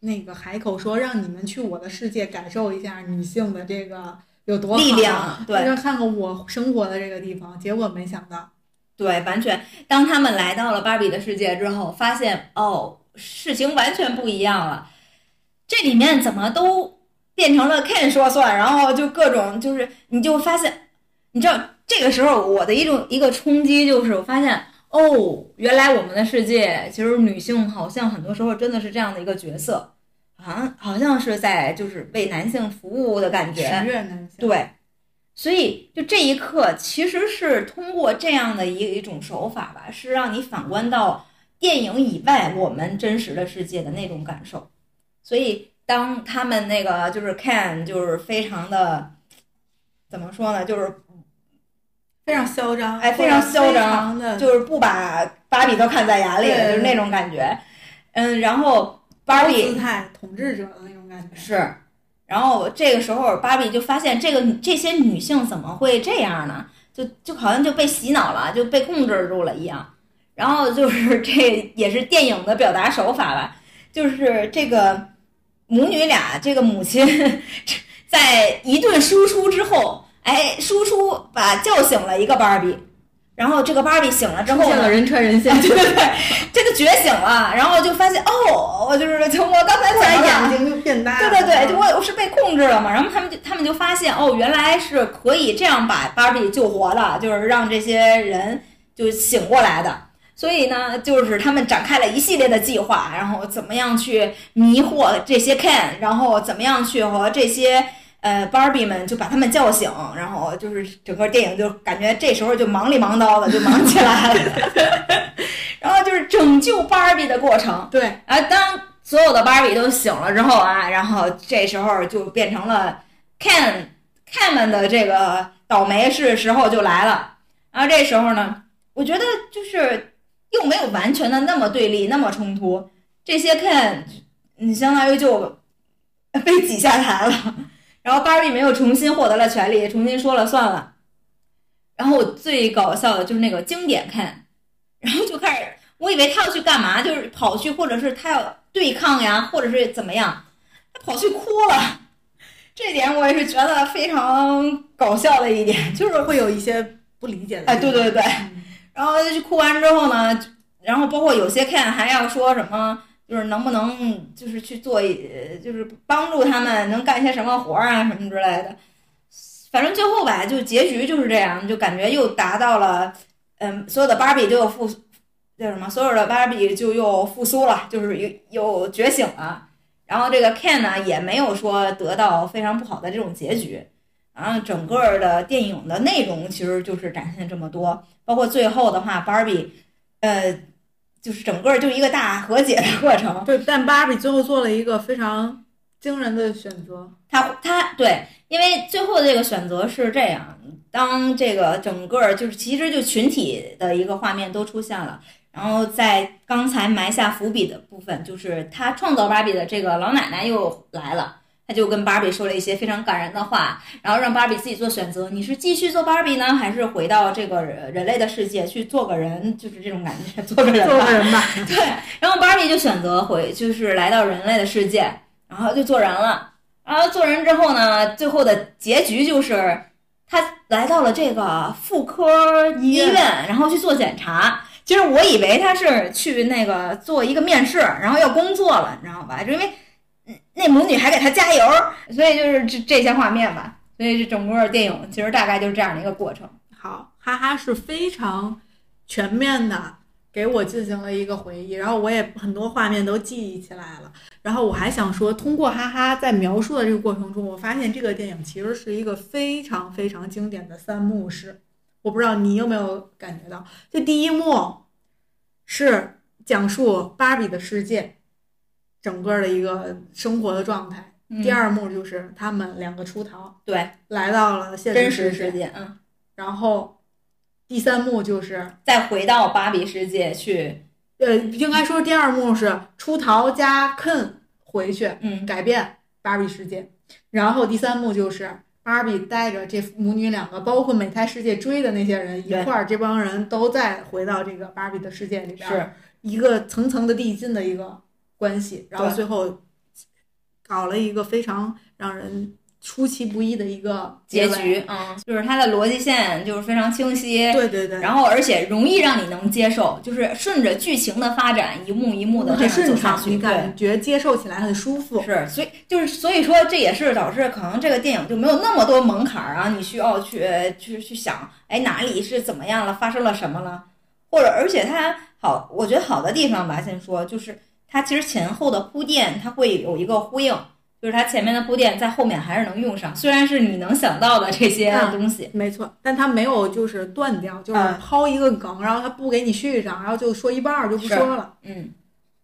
那个海口说，让你们去我的世界感受一下女性的这个有多力量对让看看我生活的这个地方。结果没想到，对，完全。当他们来到了芭比的世界之后，发现哦，事情完全不一样了。这里面怎么都变成了 Ken 说算，然后就各种就是，你就发现，你知道这个时候我的一种一个冲击就是，我发现哦，原来我们的世界其实女性好像很多时候真的是这样的一个角色，好像好像是在就是为男性服务的感觉。男性，对，所以就这一刻，其实是通过这样的一一种手法吧，是让你反观到电影以外我们真实的世界的那种感受。所以当他们那个就是 Ken 就是非常的怎么说呢，就是非常嚣张，哎非常嚣张的就是不把芭比都看在眼里，对就是那种感觉。嗯，然后芭比姿态统治者的那种感觉。是，然后这个时候芭比就发现这个这些女性怎么会这样呢？就就好像就被洗脑了，就被控制住了一样。然后就是 <laughs> 这也是电影的表达手法吧，就是这个母女俩，这个母亲 <laughs> 在一顿输出之后，哎，输出把叫醒了一个芭比，然后这个芭比醒了之后呢出现了，人传人线，对对对，这个觉醒了，然后就发现哦，我就是从我刚才突然怎么眼睛就变大了。对对对，就我我是被控制了嘛，然后他们就他们就发现哦，原来是可以这样把芭比救活的，就是让这些人就醒过来的。所以呢，就是他们展开了一系列的计划，然后怎么样去迷惑这些 Ken，然后怎么样去和这些呃芭比们就把他们叫醒，然后就是整个电影就感觉这时候就忙里忙叨的就忙起来了，<laughs> 然后就是拯救芭比的过程。对，啊，当所有的芭比都醒了之后啊，然后这时候就变成了 Ken Ken 们的这个倒霉是时候就来了。然后这时候呢，我觉得就是又没有完全的那么对立，那么冲突。这些 Ken，你相当于就 <laughs> 被挤下台了，然后芭比没有重新获得了权利，重新说了算了。然后我最搞笑的就是那个经典 Ken，然后就开始。我以为他要去干嘛，就是跑去，或者是他要对抗呀，或者是怎么样，他跑去哭了。这点我也是觉得非常搞笑的一点，就是会有一些不理解的。哎，对对对。嗯然后就哭完之后呢，然后包括有些 Ken 还要说什么，就是能不能就是去做一，就是帮助他们能干些什么活儿啊什么之类的。反正最后吧，就结局就是这样，就感觉又达到了嗯，所有的芭比就复叫什么？所有的芭比就又复苏了，就是又又觉醒了。然后这个 Ken 呢，也没有说得到非常不好的这种结局。然后整个的电影的内容其实就是展现这么多，包括最后的话，芭比，呃，就是整个就一个大和解的过程。对，但芭比最后做了一个非常惊人的选择。他他对，因为最后的这个选择是这样：当这个整个就是其实就群体的一个画面都出现了，然后在刚才埋下伏笔的部分，就是他创造芭比的这个老奶奶又来了。他就跟芭比说了一些非常感人的话，然后让芭比自己做选择：你是继续做芭比呢，还是回到这个人类的世界去做个人？就是这种感觉，做个人，做个人吧。<laughs> 对，然后芭比就选择回，就是来到人类的世界，然后就做人了。然后做人之后呢，最后的结局就是他来到了这个妇科医院，然后去做检查。其实我以为他是去那个做一个面试，然后要工作了，你知道吧？就因为。那母女还给他加油，所以就是这这些画面吧。所以这整个电影其实大概就是这样的一个过程。好，哈哈是非常全面的给我进行了一个回忆，然后我也很多画面都记忆起来了。然后我还想说，通过哈哈在描述的这个过程中，我发现这个电影其实是一个非常非常经典的三幕式。我不知道你有没有感觉到，这第一幕是讲述芭比的世界。整个的一个生活的状态。第二幕就是他们两个出逃，对，来到了现真实世界。嗯，然后第三幕就是再回到芭比世界去。呃，应该说第二幕是出逃加 Ken 回去，嗯，改变芭比世界。然后第三幕就是芭比带着这母女两个，包括美泰世界追的那些人一块儿，这帮人都再回到这个芭比的世界里边，是一个层层的递进的一个。关系，然后最后搞了一个非常让人出其不意的一个结局，嗯，就是它的逻辑线就是非常清晰，对对对，然后而且容易让你能接受，就是顺着剧情的发展，一幕一幕的这样走下去，你感觉接受起来很舒服，是，所以就是所以说这也是导致可能这个电影就没有那么多门槛儿啊，你需要去去去想，哎哪里是怎么样了，发生了什么了，或者而且它好，我觉得好的地方吧，先说就是。它其实前后的铺垫，它会有一个呼应，就是它前面的铺垫在后面还是能用上，虽然是你能想到的这些东西，没错，但它没有就是断掉，就是抛一个梗，然后它不给你续上，然后就说一半儿就不说了。嗯，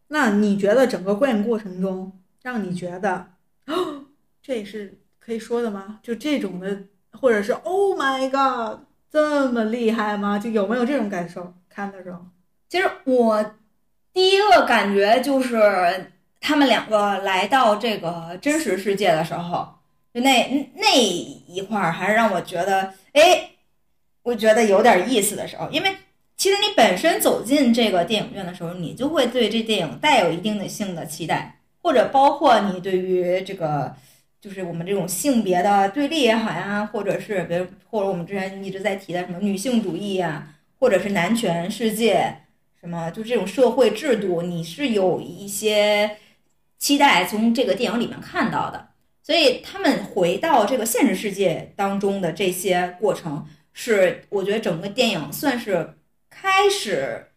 那你觉得整个观影过程中，让你觉得，哦，这是可以说的吗？就这种的，或者是 Oh my God，这么厉害吗？就有没有这种感受？看的时候，其实我。第一个感觉就是他们两个来到这个真实世界的时候，就那那一块儿还是让我觉得，哎，我觉得有点意思的时候。因为其实你本身走进这个电影院的时候，你就会对这电影带有一定的性的期待，或者包括你对于这个就是我们这种性别的对立也好呀，或者是比如或者我们之前一直在提的什么女性主义呀，或者是男权世界。什么？就这种社会制度，你是有一些期待从这个电影里面看到的。所以他们回到这个现实世界当中的这些过程，是我觉得整个电影算是开始，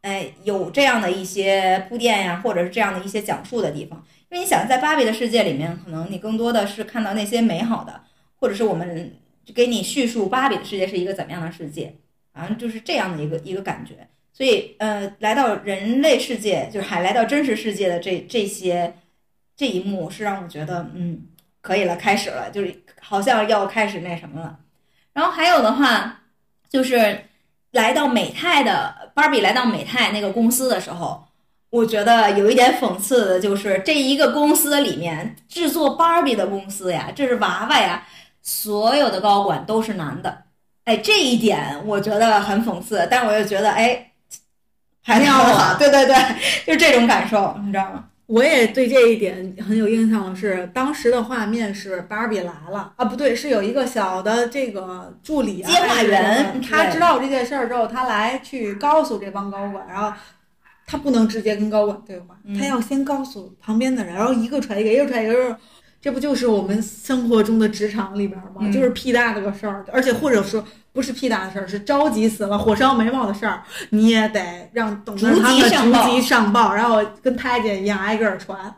哎，有这样的一些铺垫呀，或者是这样的一些讲述的地方。因为你想，在芭比的世界里面，可能你更多的是看到那些美好的，或者是我们给你叙述芭比的世界是一个怎么样的世界，好像就是这样的一个一个感觉。所以，呃，来到人类世界，就是还来到真实世界的这这些这一幕，是让我觉得，嗯，可以了，开始了，就是好像要开始那什么了。然后还有的话，就是来到美泰的芭比来到美泰那个公司的时候，我觉得有一点讽刺的就是，这一个公司里面制作芭比的公司呀，这是娃娃呀，所有的高管都是男的，哎，这一点我觉得很讽刺，但我又觉得，哎。还挺好，对对对，就这种感受，你知道吗？我也对这一点很有印象的，是当时的画面是芭比来了。啊，不对，是有一个小的这个助理啊接话员，他知道这件事儿之后，他来去告诉这帮高管，然后他不能直接跟高管对话，他要先告诉旁边的人，然后一个传一个，一个传一个，这不就是我们生活中的职场里边吗？嗯就是屁大的个事儿，而且或者说不是屁大的事儿，是着急死了、火烧眉毛的事儿，你也得让懂得逐他们级上报逐级上报，然后跟太监一样挨个儿传，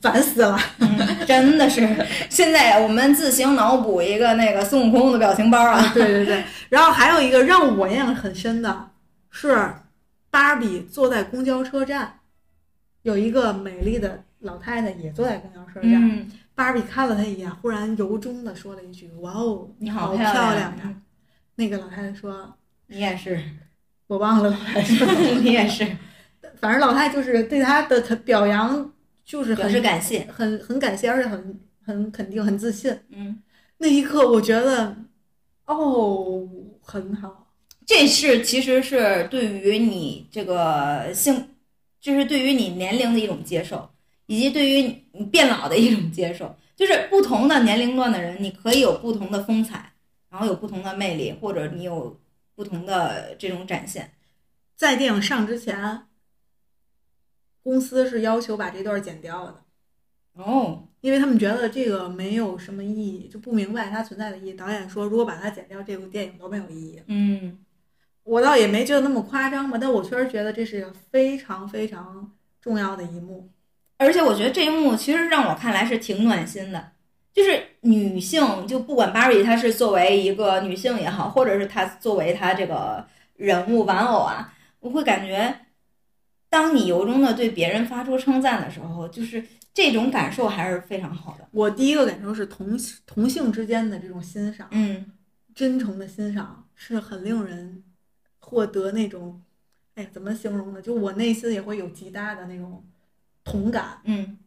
烦死了。嗯，真的是。现在我们自行脑补一个那个孙悟空的表情包啊。对对对，然后还有一个让我印象很深的是，芭比坐在公交车站，有一个美丽的老太太也坐在公交车站。嗯，芭比看了她一眼，忽然由衷的说了一句：“哇哦，你好漂亮呀！”嗯那个老太太说你也是，：“我忘了老太太说，<laughs> 你也是，反正老太太就是对她的肯表扬，就是表很是感谢。很很感谢，而且很很肯定，很自信。嗯，那一刻，我觉得哦，很好。这是其实是对于你这个性，就是对于你年龄的一种接受，以及对于你变老的一种接受。就是不同的年龄段的人，你可以有不同的风采，然后有不同的魅力，或者你有不同的这种展现。在电影上之前，公司是要求把这段剪掉的，哦，因为他们觉得这个没有什么意义，就不明白它存在的意义。导演说，如果把它剪掉，这部电影都没有意义。嗯，我倒也没觉得那么夸张吧，但我确实觉得这是非常非常重要的一幕。而且我觉得这一幕其实让我看来是挺暖心的，就是女性，就不管芭比她是作为一个女性也好，或者是她作为她这个人物玩偶啊，我会感觉，当你由衷的对别人发出称赞的时候，就是这种感受还是非常好的。我第一个感受是同同性之间的这种欣赏，嗯真诚的欣赏是很令人获得那种，哎，怎么形容呢？就我内心也会有极大的那种同感。嗯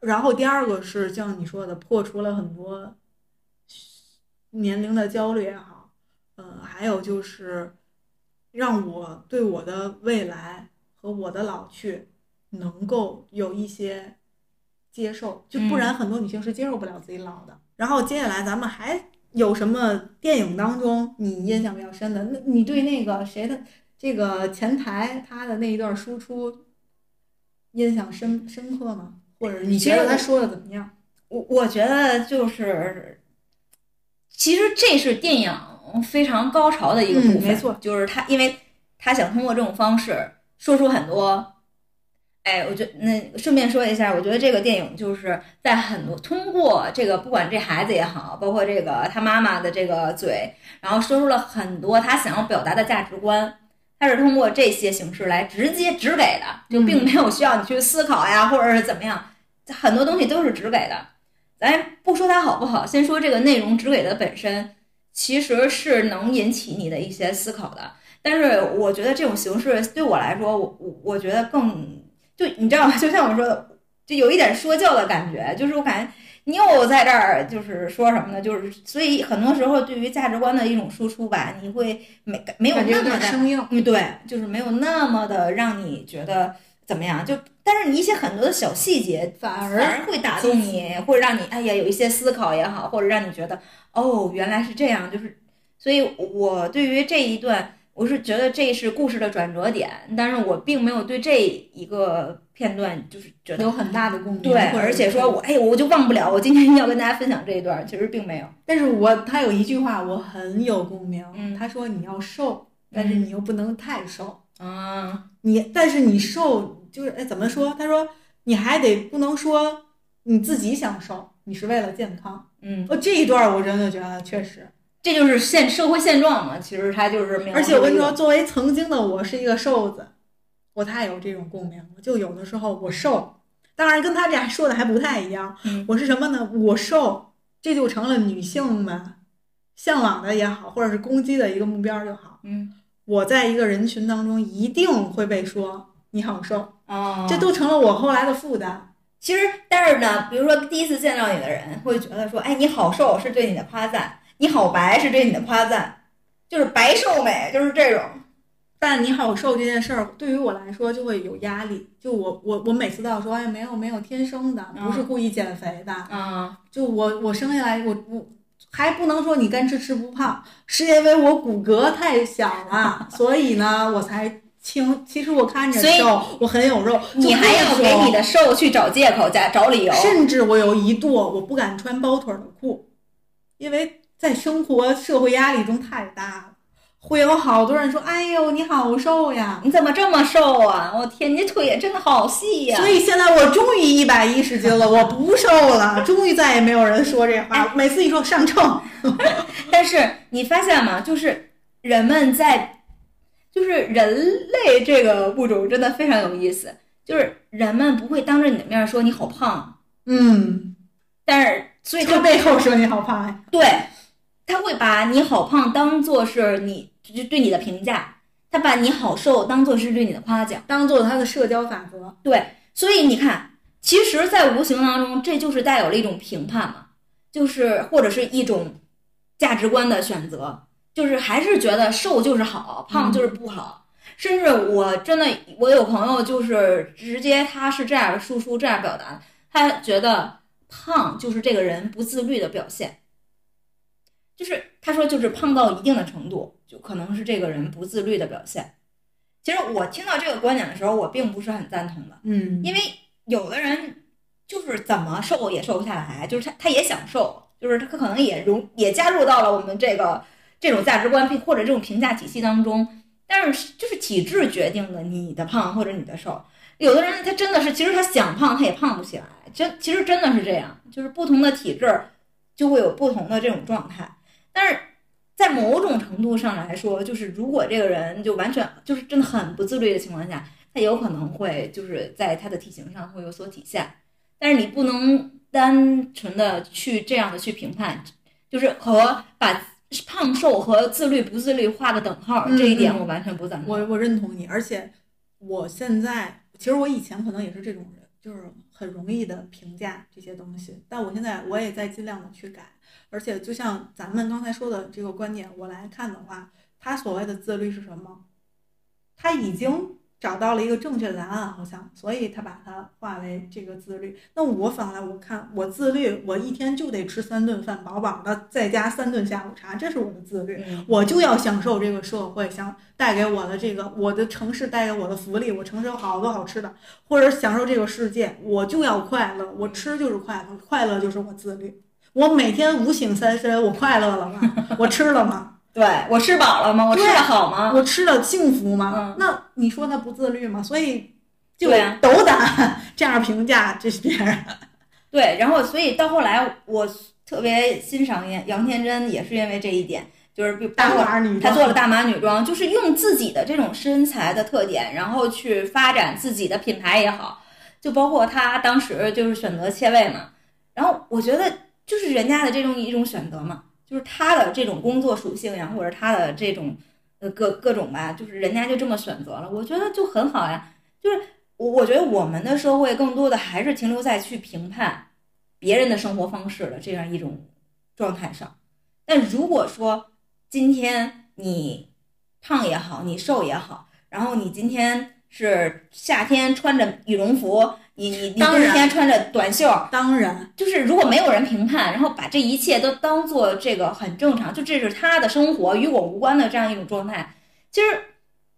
然后第二个是像你说的，破除了很多年龄的焦虑也好，呃，还有就是让我对我的未来和我的老去能够有一些接受，就不然很多女性是接受不了自己老的。然后接下来咱们还有什么电影当中你印象比较深的？那你对那个谁的这个前台他的那一段输出印象深深刻吗？或者你觉得他说的怎么样？我我觉得就是，其实这是电影非常高潮的一个部分，嗯没错就是他，因为他想通过这种方式说出很多，哎，我觉得那顺便说一下，我觉得这个电影就是在很多通过这个，不管这孩子也好，包括这个他妈妈的这个嘴，然后说出了很多他想要表达的价值观。他是通过这些形式来直接直给的，就并没有需要你去思考呀，或者是怎么样，很多东西都是直给的。咱不说它好不好，先说这个内容直给的本身，其实是能引起你的一些思考的。但是我觉得这种形式对我来说，我我我觉得更就你知道吗？就像我说的，就有一点说教的感觉，就是我感觉你又在这儿就是说什么呢？就是所以很多时候对于价值观的一种输出吧，你会没没有那么的生硬。嗯，对，就是没有那么的让你觉得怎么样，就但是你一些很多的小细节反而会打动你，或者让你哎呀有一些思考也好，或者让你觉得哦原来是这样，就是所以我对于这一段。我是觉得这是故事的转折点，但是我并没有对这一个片段就是觉得有很大的共鸣。对，而且说我哎我就忘不了，我今天要跟大家分享这一段，其实并没有。但是我他有一句话我很有共鸣，嗯他说你要瘦，但是你又不能太瘦，啊，你但是你瘦就是哎怎么说？他说你还得不能说你自己想瘦，你是为了健康。嗯，哦，这一段我真的觉得确实，这就是现社会现状嘛，其实他就是而且我跟你说，作为曾经的我是一个瘦子，我太有这种共鸣了。就有的时候我瘦，当然跟他俩说的还不太一样。嗯我是什么呢？我瘦，这就成了女性们向往的也好，或者是攻击的一个目标就好。嗯我在一个人群当中一定会被说你好瘦，哦，这都成了我后来的负担。其实，但是呢，比如说第一次见到你的人会觉得说，哎，你好瘦是对你的夸赞，你好白是对你的夸赞，就是白瘦美，就是这种。但你好瘦这件事儿对于我来说就会有压力，就我我我每次都要说，哎，没有没有，天生的，不是故意减肥的，啊，就我我生下来我我还不能说你干吃吃不胖，是因为我骨骼太小了，<laughs> 所以呢我才轻，其实我看着瘦，我很有肉，你还要给你的瘦去找借口、加找理由。甚至我有一度我不敢穿包腿的裤，因为在生活社会压力中太大了，会有好多人说：“哎呦，你好瘦呀你怎么这么瘦啊？我天，你腿也真的好细！”呀、所以现在我终于一百一十斤了，我不瘦了，<laughs> 终于再也没有人说这话。每次一说上秤，<laughs> 但是你发现吗？就是人们在，就是人类这个物种真的非常有意思，就是人们不会当着你的面说你好胖，嗯，但是所以他他背后说你好胖呀，对，他会把你好胖当做是你就对你的评价，他把你好瘦当做是对你的夸奖。当做他的社交法则。对，所以你看，其实，在无形当中，这就是带有了一种评判嘛，就是或者是一种价值观的选择，就是还是觉得瘦就是好，胖就是不好。甚至我真的，我有朋友就是直接他是这样输出这样表达，他觉得胖就是这个人不自律的表现，就是他说就是胖到一定的程度，就可能是这个人不自律的表现。其实我听到这个观点的时候，我并不是很赞同的。嗯，因为有的人就是怎么瘦也瘦不下来，就是他他也想瘦，就是他可能也融也加入到了我们这个这种价值观或者这种评价体系当中，但是就是体质决定了你的胖或者你的瘦。有的人他真的是，其实他想胖他也胖不起来，真其实真的是这样，就是不同的体质就会有不同的这种状态，但是。在某种程度上来说，就是如果这个人就完全就是真的很不自律的情况下，他有可能会就是在他的体型上会有所体现，但是你不能单纯的去这样的去评判，就是和把胖瘦和自律不自律画个等号，嗯这一点我完全不赞同。我我认同你，而且我现在其实我以前可能也是这种人，就是很容易的评价这些东西，但我现在我也在尽量的去改。而且就像咱们刚才说的这个观点，我来看的话，他所谓的自律是什么？他已经找到了一个正确的答案，好像，所以他把它化为这个自律。那我反过来我看，我自律，我一天就得吃三顿饭，饱饱的，再加三顿下午茶，这是我的自律。嗯我就要享受这个社会想带给我的这个我的城市带给我的福利，我城市有好多好吃的，或者享受这个世界，我就要快乐，我吃就是快乐，快乐就是我自律。我每天五醒三身，我快乐了吗？<laughs> 我吃了吗？对我吃饱了吗？我吃的好吗？我吃的幸福吗？嗯那你说他不自律吗？所以就对啊斗胆这样评价这是别人。对，然后所以到后来，我特别欣赏杨杨天真，也是因为这一点，就是大码女装，她做了大码女装，就是用自己的这种身材的特点，然后去发展自己的品牌也好，就包括她当时就是选择切位嘛，然后我觉得就是人家的这种一种选择嘛，就是他的这种工作属性呀，或者他的这种呃各各种吧，就是人家就这么选择了，我觉得就很好呀，就是我我觉得我们的社会更多的还是停留在去评判别人的生活方式的这样一种状态上，但如果说今天你胖也好，你瘦也好，然后你今天是夏天穿着羽绒服，你你你冬当然天穿着短袖，当然，就是如果没有人评判，然后把这一切都当做这个很正常，就这是他的生活，与我无关的这样一种状态，其实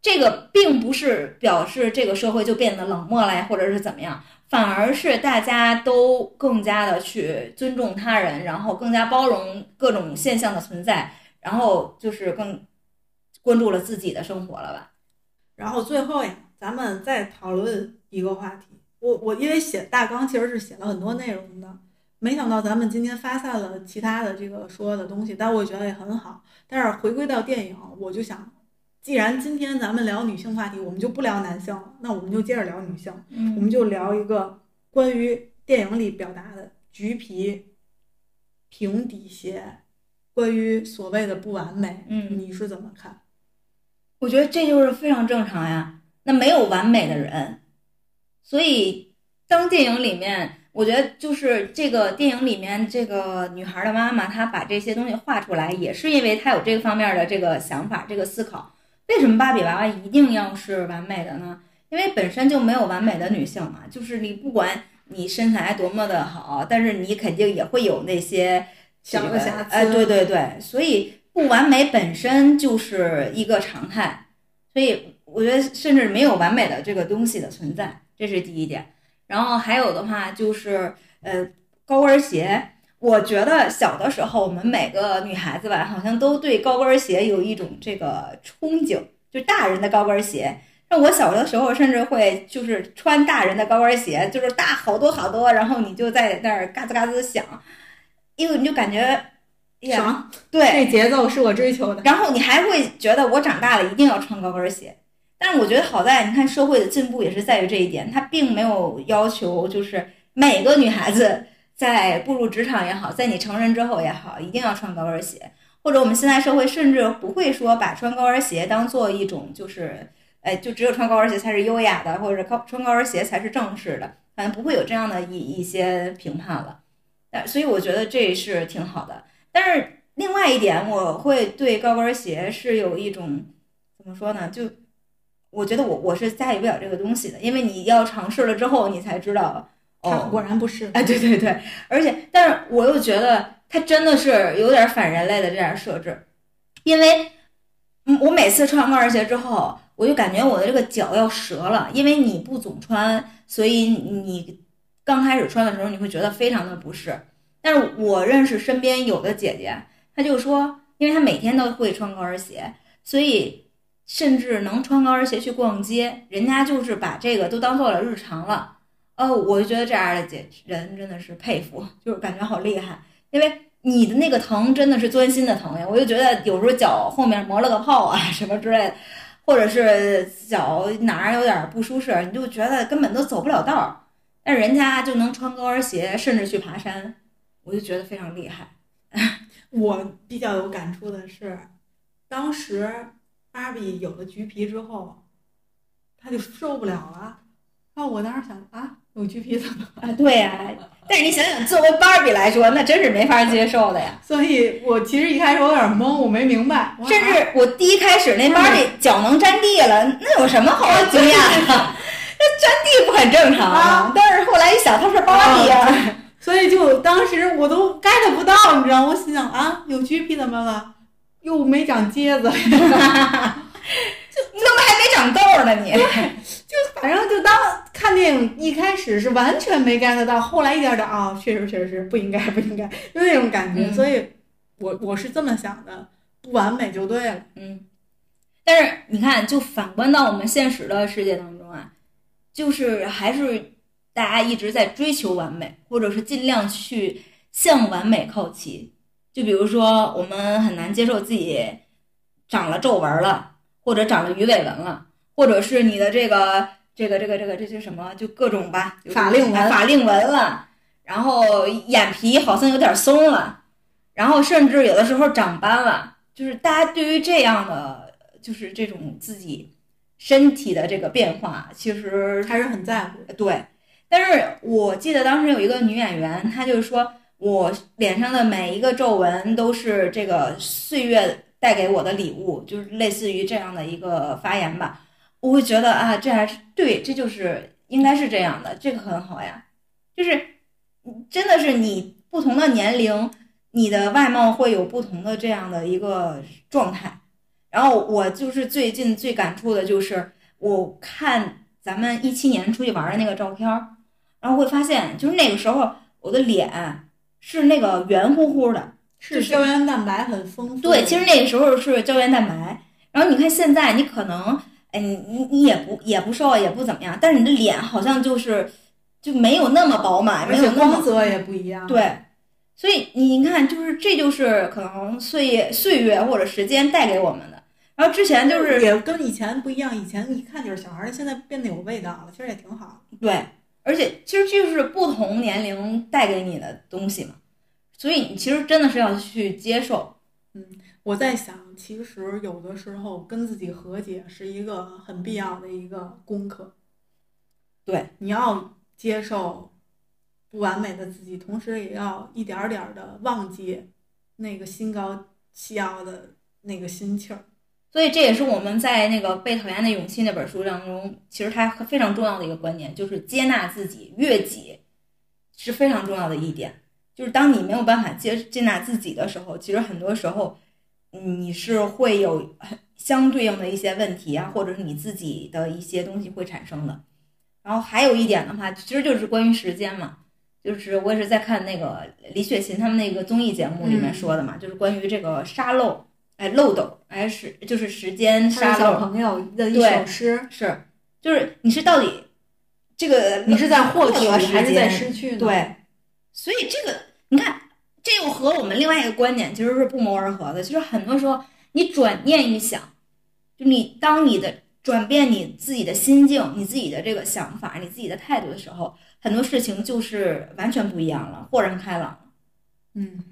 这个并不是表示这个社会就变得冷漠了呀，或者是怎么样，反而是大家都更加的去尊重他人，然后更加包容各种现象的存在，然后就是更关注了自己的生活了吧。然后最后呀，咱们再讨论一个话题。我我因为写大纲其实是写了很多内容的，没想到咱们今天发散了其他的这个说的东西，但我觉得也很好。但是回归到电影，我就想，既然今天咱们聊女性话题，我们就不聊男性了，那我们就接着聊女性，我嗯们就聊一个关于电影里表达的橘皮、平底鞋，关于所谓的不完美，嗯你是怎么看？我觉得这就是非常正常呀。那没有完美的人，所以当电影里面，我觉得就是这个电影里面这个女孩的妈妈，她把这些东西画出来，也是因为她有这个方面的这个想法、这个思考。为什么芭比娃娃一定要是完美的呢？因为本身就没有完美的女性嘛，就是你不管你身材多么的好，但是你肯定也会有那些小的瑕疵哎，对对对，所以不完美本身就是一个常态。所以我觉得甚至没有完美的这个东西的存在，这是第一点。然后还有的话就是呃高跟鞋，我觉得小的时候我们每个女孩子吧，好像都对高跟鞋有一种这个憧憬，就大人的高跟鞋。那我小的时候甚至会就是穿大人的高跟鞋，就是大好多好多，然后你就在那儿嘎吱嘎吱响，因为你就感觉爽，对，这节奏是我追求的。然后你还会觉得我长大了一定要穿高跟鞋。但是我觉得好在，你看社会的进步也是在于这一点，它并没有要求就是每个女孩子 <laughs> 在步入职场也好，在你成人之后也好，一定要穿高跟鞋。或者我们现在社会甚至不会说把穿高跟鞋当做一种就是，哎，就只有穿高跟鞋才是优雅的，或者高穿高跟鞋才是正式的，反正不会有这样的一一些评判了。但所以我觉得这是挺好的。但是另外一点，我会对高跟鞋是有一种怎么说呢？就我觉得我我是驾驭不了这个东西的，因为你要尝试了之后，你才知道哦，果然不是。哎，对对对，而且但是我又觉得它真的是有点反人类的这样设置，因为嗯我每次穿高跟鞋之后，我就感觉我的这个脚要折了，因为你不总穿，所以你刚开始穿的时候你会觉得非常的不适。但是我认识身边有的姐姐，她就说，因为她每天都会穿高跟鞋，所以甚至能穿高跟鞋去逛街，人家就是把这个都当做了日常了。哦，我就觉得这样的姐人真的是佩服，就是感觉好厉害，因为你的那个疼真的是钻心的疼呀。我就觉得有时候脚后面磨了个泡啊 <laughs> 什么之类的，或者是脚哪儿有点不舒适，你就觉得根本都走不了道儿。但人家就能穿高跟鞋，甚至去爬山，我就觉得非常厉害。<laughs> 我比较有感触的是，当时芭比有了橘皮之后，他就受不了了。那我当时想啊，有橘皮怎么办？<laughs> 啊，对呀、但是你想想，作为芭比来说，那真是没法接受的呀。所以我其实一开始我有点懵，我没明白。甚至我第一开始那芭比脚能沾地了，那有什么好惊讶的？<laughs> 那沾地不很正常啊？但是后来一想，她是芭比啊呀，所以就当时我都 get 不到，你知道？我心想啊，有橘皮怎么了？又没长疖子，<laughs> 你怎么还没长痘呢？你就反正就当看电影一开始是完全没 get 到，后来一点点啊、确实确实不应该不应该，就那种感觉。嗯所以我我是这么想的，不完美就对了。嗯，但是你看，就反观到我们现实的世界当中啊，就是还是大家一直在追求完美，或者是尽量去向完美靠齐。就比如说，我们很难接受自己长了皱纹了，或者长了鱼尾纹了，或者是你的这个这个这个这个这些什么？就各种吧，法令纹哎法令纹了，然后眼皮好像有点松了，然后甚至有的时候长斑了。就是大家对于这样的，就是这种自己身体的这个变化，其实还是很在乎。对。但是我记得当时有一个女演员，她就是说我脸上的每一个皱纹都是这个岁月带给我的礼物，就是类似于这样的一个发言吧。我会觉得啊，这还是对，这就是应该是这样的，这个很好呀。就是真的是你不同的年龄，你的外貌会有不同的这样的一个状态。然后我就是最近最感触的就是，我看咱们一七年出去玩的那个照片儿，然后会发现，就是那个时候我的脸是那个圆乎乎的，是胶原蛋白很丰富。对，其实那个时候是胶原蛋白。然后你看现在，你可能，哎，你你你也不也不瘦，也不怎么样，但是你的脸好像就是就没有那么饱满，没有那么光泽也不一样。，对。所以你你看，就是这就是可能岁月岁月或者时间带给我们的。然后之前就是也跟以前不一样，以前一看就是小孩儿，现在变得有味道了，其实也挺好。对，而且其实就是不同年龄带给你的东西嘛，所以你其实真的是要去接受。嗯我在想，其实有的时候跟自己和解是一个很必要的一个功课。对，你要接受不完美的自己，同时也要一点儿点儿的忘记那个心高气傲的那个心气儿。所以这也是我们在那个《被讨厌的勇气》那本书当中，其实它非常重要的一个观念，就是接纳自己、悦己是非常重要的一点。就是当你没有办法接接纳自己的时候，其实很多时候，嗯你是会有很相对应的一些问题啊，或者是你自己的一些东西会产生的。然后还有一点的话，其实就是关于时间嘛，就是我也是在看那个李雪琴他们那个综艺节目里面说的嘛，就是关于这个沙漏，哎，漏斗，哎是就是时间沙漏，小朋友的一首诗，是就是你是到底这个你是在获取还是在失去呢？对，所以这个你看，这又和我们另外一个观点其实是不谋而合的。就是很多时候，你转念一想，就你当你的转变你自己的心境、你自己的这个想法、你自己的态度的时候，很多事情就是完全不一样了，豁然开朗了。嗯，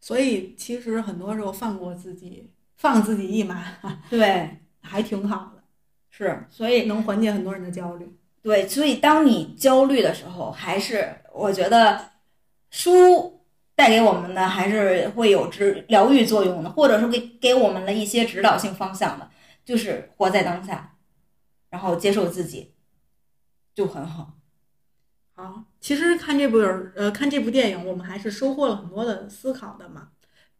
所以其实很多时候放过自己，放自己一马，<laughs> 对，还挺好的，是，所以能缓解很多人的焦虑。对，所以当你焦虑的时候，还是我觉得书带给我们的还是会有治疗愈作用的，或者说给给我们了一些指导性方向的，就是活在当下，然后接受自己，就很好。好，其实看这部呃看这部电影，我们还是收获了很多的思考的嘛。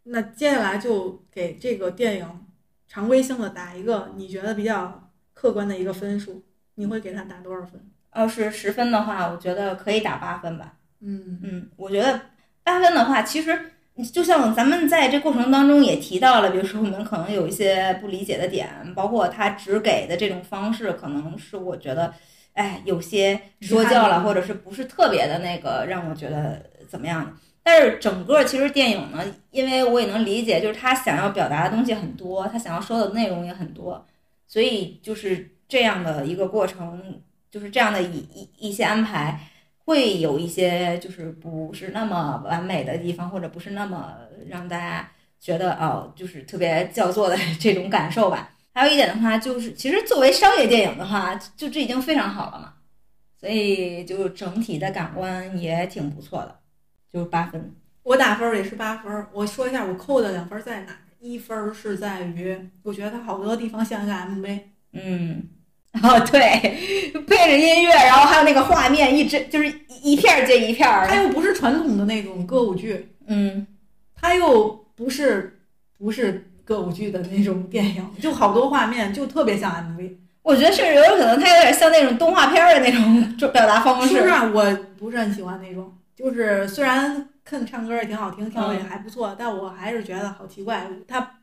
那接下来就给这个电影常规性的打一个你觉得比较客观的一个分数，你会给它打多少分？要是十分的话，我觉得可以打八分吧。嗯嗯，我觉得八分的话，其实就像咱们在这过程当中也提到了，比如说我们可能有一些不理解的点，包括他只给的这种方式，可能是我觉得，哎，有些说教了，或者是不是特别的那个让我觉得怎么样的。但是整个其实电影呢，因为我也能理解，就是他想要表达的东西很多，他想要说的内容也很多，所以就是这样的一个过程，就是这样的一一一些安排。会有一些就是不是那么完美的地方，或者不是那么让大家觉得哦，就是特别叫座的这种感受吧。还有一点的话，就是其实作为商业电影的话，就这已经非常好了嘛，所以就整体的感官也挺不错的，就是八分。我打分儿也是八分儿。我说一下我扣的两分儿在哪儿，一分儿是在于我觉得它好多地方像一个 MV，嗯，哦对，配着音乐，然后还有那个画面，一直就是一一片儿接一片儿。它又不是传统的那种歌舞剧，嗯，它又不是不是歌舞剧的那种电影，就好多画面就特别像 MV。我觉得甚至有可能它有点像那种动画片儿的那种表达方式。说实话，我不是很喜欢那种，就是虽然看唱歌也挺好听，跳舞也还不错，但我还是觉得好奇怪，他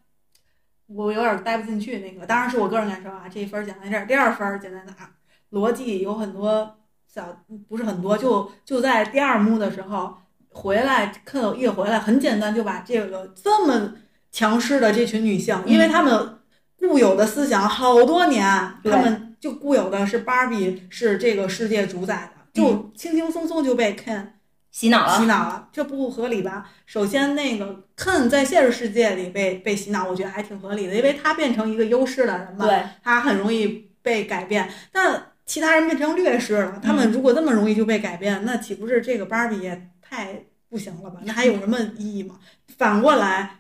我有点待不进去那个。当然是我个人感受啊，这一分儿减在这儿，第二分儿减在哪儿？逻辑有很多小，不是很多，就就在第二幕的时候回来，看到一回来，很简单就把这个这么强势的这群女性，因为她们固有的思想好多年，她们就固有的是芭比是这个世界主宰的，就轻轻松松就被 Ken 洗脑了。洗脑了，这不合理吧？首先，那个 Ken 在现实世界里被被洗脑，我觉得还挺合理的，因为他变成一个优势的人嘛，对，他很容易被改变。但其他人变成劣势了，他嗯们如果这么容易就被改变，那岂不是这个芭比也太不行了吧？那还有什么意义吗？反过来，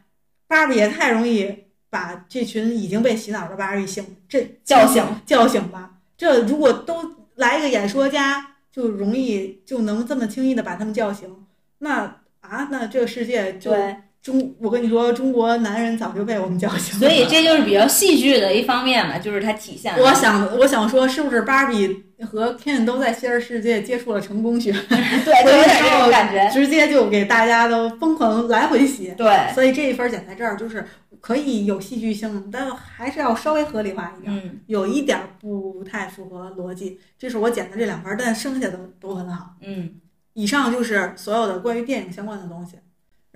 芭比也太容易把这群已经被洗脑的芭比醒这叫醒。叫醒吧。这如果都来一个演说家，就容易就能这么轻易的把他们叫醒，那啊，那这个世界就对，中，我跟你说，中国男人早就被我们叫醒了。所以这就是比较戏剧的一方面嘛，就是它体现。我想，我想说，是不是芭比和 Ken 都在现实世界接触了成功学，<laughs> 对，就有点这种感觉。直接就给大家都疯狂来回写。对，所以这一分减在这儿，就是可以有戏剧性，但还是要稍微合理化一点。嗯有一点儿不太符合逻辑，这是我减的这两分儿，但剩下的都很好。嗯以上就是所有的关于电影相关的东西。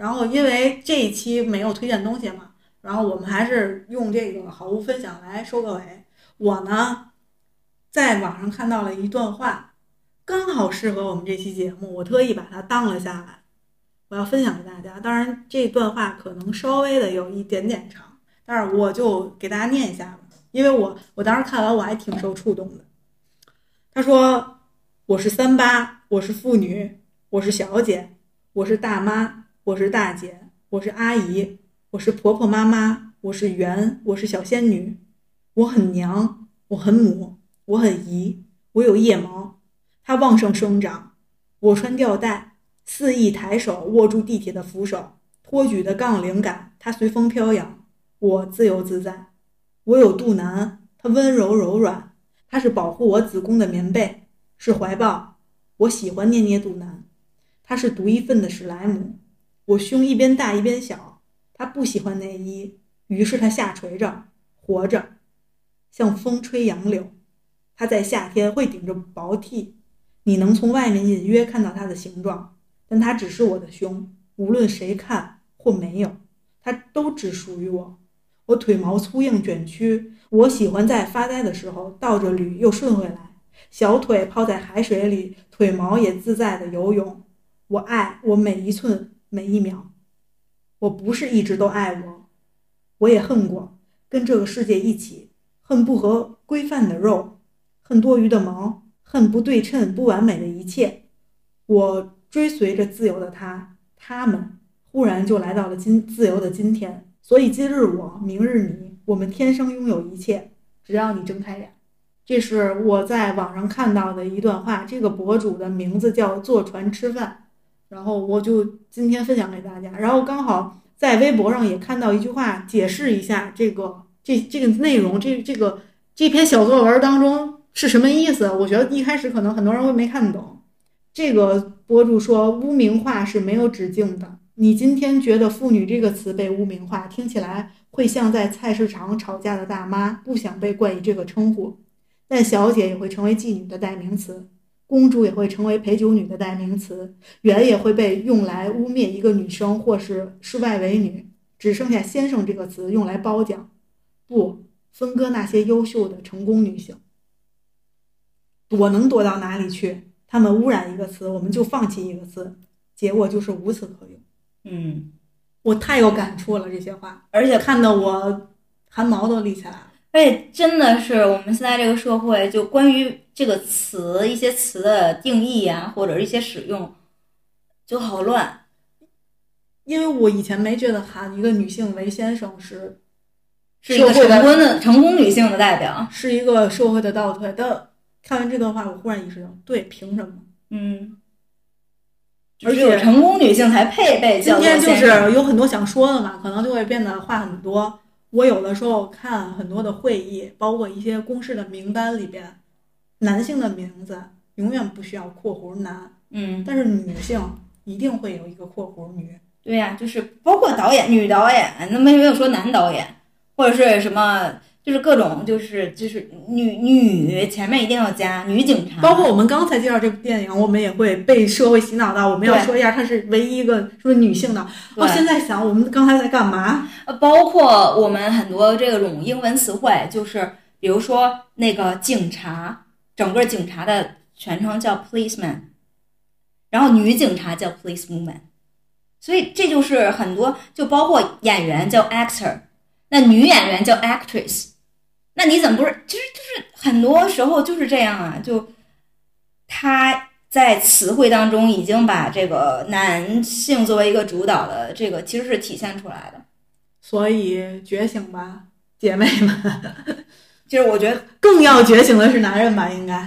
然后因为这一期没有推荐东西嘛，然后我们还是用这个好物分享来收个尾。我呢，在网上看到了一段话，刚好适合我们这期节目，我特意把它当了下来，我要分享给大家。当然，这段话可能稍微的有一点点长，但是我就给大家念一下吧，因为我我当时看完我还挺受触动的。他说：“我是三八，我是妇女，我是小姐，我是大妈，我是大姐，我是阿姨，我是婆婆妈妈，我是媛，我是小仙女，我很娘，我很母，我很姨，我有腋毛，它旺盛生长，我穿吊带，肆意抬手握住地铁的扶手，托举的杠铃杆，它随风飘扬，我自由自在。我有肚腩，它温柔柔软，它是保护我子宫的棉被，是怀抱。我喜欢捏捏肚腩，它是独一份的史莱姆。我胸一边大一边小，它不喜欢内衣，于是它下垂着，活着，像风吹杨柳。它在夏天会顶着薄 T，你能从外面隐约看到它的形状，但它只是我的胸，无论谁看或没有，它都只属于我。我腿毛粗硬卷曲，我喜欢在发呆的时候倒着捋又顺回来，小腿泡在海水里，腿毛也自在的游泳。我爱我每一寸每一秒。我不是一直都爱我，我也恨过，跟这个世界一起恨不合规范的肉。恨多余的毛，恨不对称、不完美的一切。我追随着自由的他，他们忽然就来到了今自由的今天。所以今日我，明日你，我们天生拥有一切，只要你睁开眼。这是我在网上看到的一段话，这个博主的名字叫坐船吃饭，然后我就今天分享给大家。然后刚好在微博上也看到一句话，解释一下这个这这个内容，这这个这篇小作文当中。是什么意思？我觉得一开始可能很多人会没看懂。这个博主说，污名化是没有止境的。你今天觉得“妇女”这个词被污名化，听起来会像在菜市场吵架的大妈，不想被冠以这个称呼。但小姐也会成为妓女的代名词，公主也会成为陪酒女的代名词，媛也会被用来污蔑一个女生或是是外围女。只剩下“先生”这个词用来褒奖，不分割那些优秀的成功女性。躲能躲到哪里去？他们污染一个词，我们就放弃一个词，结果就是无词可用。嗯，我太有感触了这些话，而且看得我汗毛都立起来了。而且真的是我们现在这个社会，就关于这个词一些词的定义呀，或者一些使用，就好乱。因为我以前没觉得喊一个女性为先生是是一个成功的成功女性的代表，是一个社会的倒退但。看完这段话，我忽然意识到，对，凭什么？嗯，而且成功女性才配被今天就是有很多想说的嘛，可能就会变得话很多。我有的时候看很多的会议，包括一些公示的名单里边，男性的名字永远不需要括弧男，嗯，但是女性一定会有一个括弧女。对呀，就是包括导演、女导演，那没没有说男导演，或者是什么。就是各种，就是就是女女前面一定要加女警察，包括我们刚才介绍这部电影，我们也会被社会洗脑到，我们要说一下，她是唯一一个是女性的。我现在想，我们刚才在干嘛？呃，包括我们很多这种英文词汇，就是比如说那个警察，整个警察的全称叫 policeman，然后女警察叫 policewoman，所以这就是很多，就包括演员叫 actor，那女演员叫 actress。那你怎么不是？其实就是很多时候就是这样啊，就他在词汇当中已经把这个男性作为一个主导的这个其实是体现出来的。所以觉醒吧，姐妹们！其实我觉得更要觉醒的是男人吧，应该。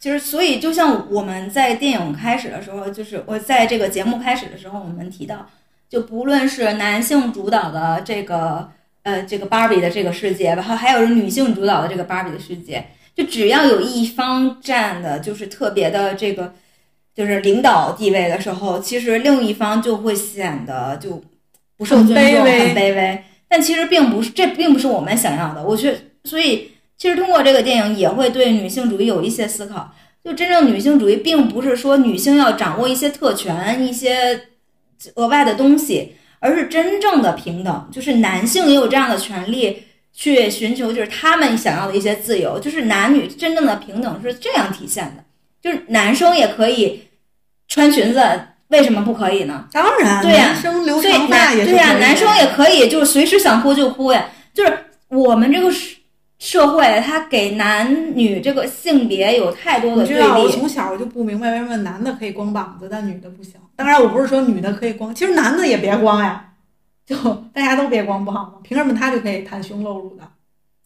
其实，所以就像我们在电影开始的时候，就是我在这个节目开始的时候，我们提到，就不论是男性主导的这个。呃，这个芭比的这个世界，然后还有是女性主导的这个芭比的世界，就只要有一方占的就是特别的这个，就是领导地位的时候，其实另一方就会显得就不受尊重、很卑微。但其实并不是，这并不是我们想要的。我觉，所以其实通过这个电影也会对女性主义有一些思考。就真正女性主义，并不是说女性要掌握一些特权、一些额外的东西。而是真正的平等，就是男性也有这样的权利去寻求，就是他们想要的一些自由，就是男女真正的平等是这样体现的，就是男生也可以穿裙子，为什么不可以呢？当然，对呀，男生留长发也对呀，男生也可以，就是随时想哭就哭呀，就是我们这个社社会，它给男女这个性别有太多的对立。我从小就不明白为什么男的可以光膀子，但女的不行。当然，我不是说女的可以光，其实男的也别光呀，就大家都别光不好吗？凭什么他就可以袒胸露乳的？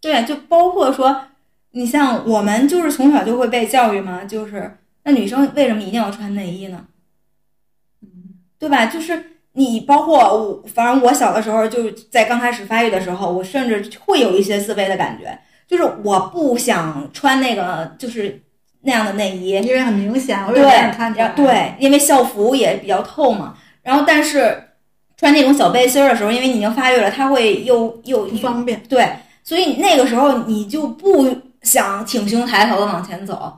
对，就包括说，你像我们就是从小就会被教育嘛，就是那女生为什么一定要穿内衣呢？嗯，对吧？就是你包括我，反正我小的时候就是在刚开始发育的时候，我甚至会有一些自卑的感觉，就是我不想穿那个就是那样的内衣，因为很明显，我对有点看出来。对，因为校服也比较透嘛。然后但是穿那种小背心儿的时候，因为你已经发育了，它会又又不方便。对，所以那个时候你就不想挺胸抬头的往前走。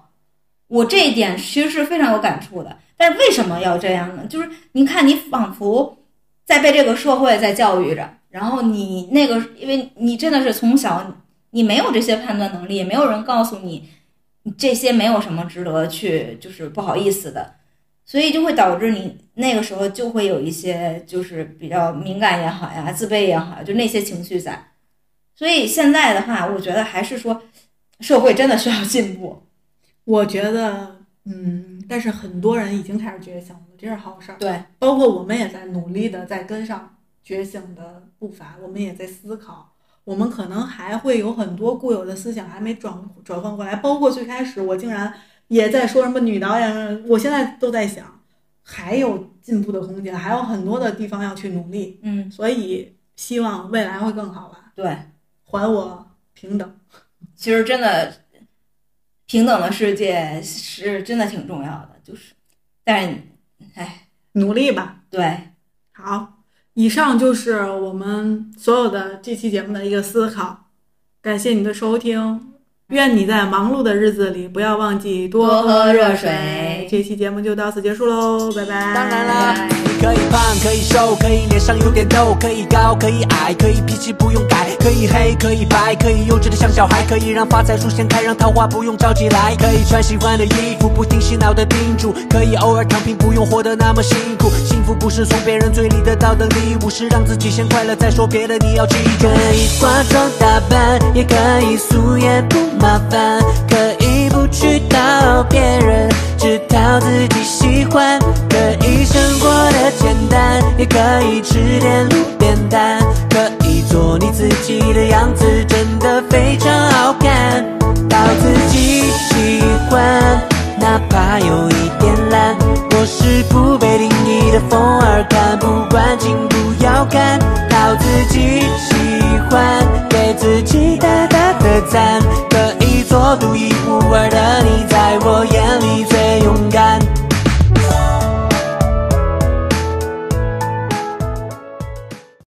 我这一点其实是非常有感触的。但是为什么要这样呢？就是你看，你仿佛在被这个社会在教育着，然后你那个，因为你真的是从小你没有这些判断能力，也没有人告诉你，你这些没有什么值得去就是不好意思的，所以就会导致你那个时候就会有一些就是比较敏感也好呀，自卑也好，就那些情绪在。所以现在的话，我觉得还是说社会真的需要进步。我觉得，嗯，但是很多人已经开始觉醒了，这是好事儿。对，包括我们也在努力的在跟上觉醒的步伐，我们也在思考，我们可能还会有很多固有的思想还没转转换过来。包括最开始我竟然也在说什么女导演，我现在都在想，还有进步的空间，还有很多的地方要去努力。嗯，所以希望未来会更好吧。对，还我平等。其实真的平等的世界是真的挺重要的，就是，但是，哎，努力吧。对，好，以上就是我们所有的这期节目的一个思考，感谢你的收听。愿你在忙碌的日子里不要忘记多多喝热热水这期节目就到此结束喽，拜拜。当然啦拜拜可以胖，可以瘦，可以脸上有点痘，可以高，可以矮，可以脾气不用改，可以黑，可以白，可以幼稚的像小孩，可以让发财树先开，让桃花不用着急来，可以穿喜欢的衣服，不听洗脑的叮嘱，可以偶尔躺平，不用活得那么辛苦。幸福不是从别人嘴里得到的礼物，是让自己先快乐再说别的，你要记住。可以化妆打扮，也可以素颜不麻烦，可以不去讨别人，知道自己喜欢，可以生活的简单，也可以吃点路边摊，可以做你自己的样子，真的非常好。看到自己喜欢，哪怕有一点懒，我是不被定义的风儿，看不惯，请不要看。靠自己喜欢，给自己大大的赞。可。做独一无二的你在我眼里最勇敢。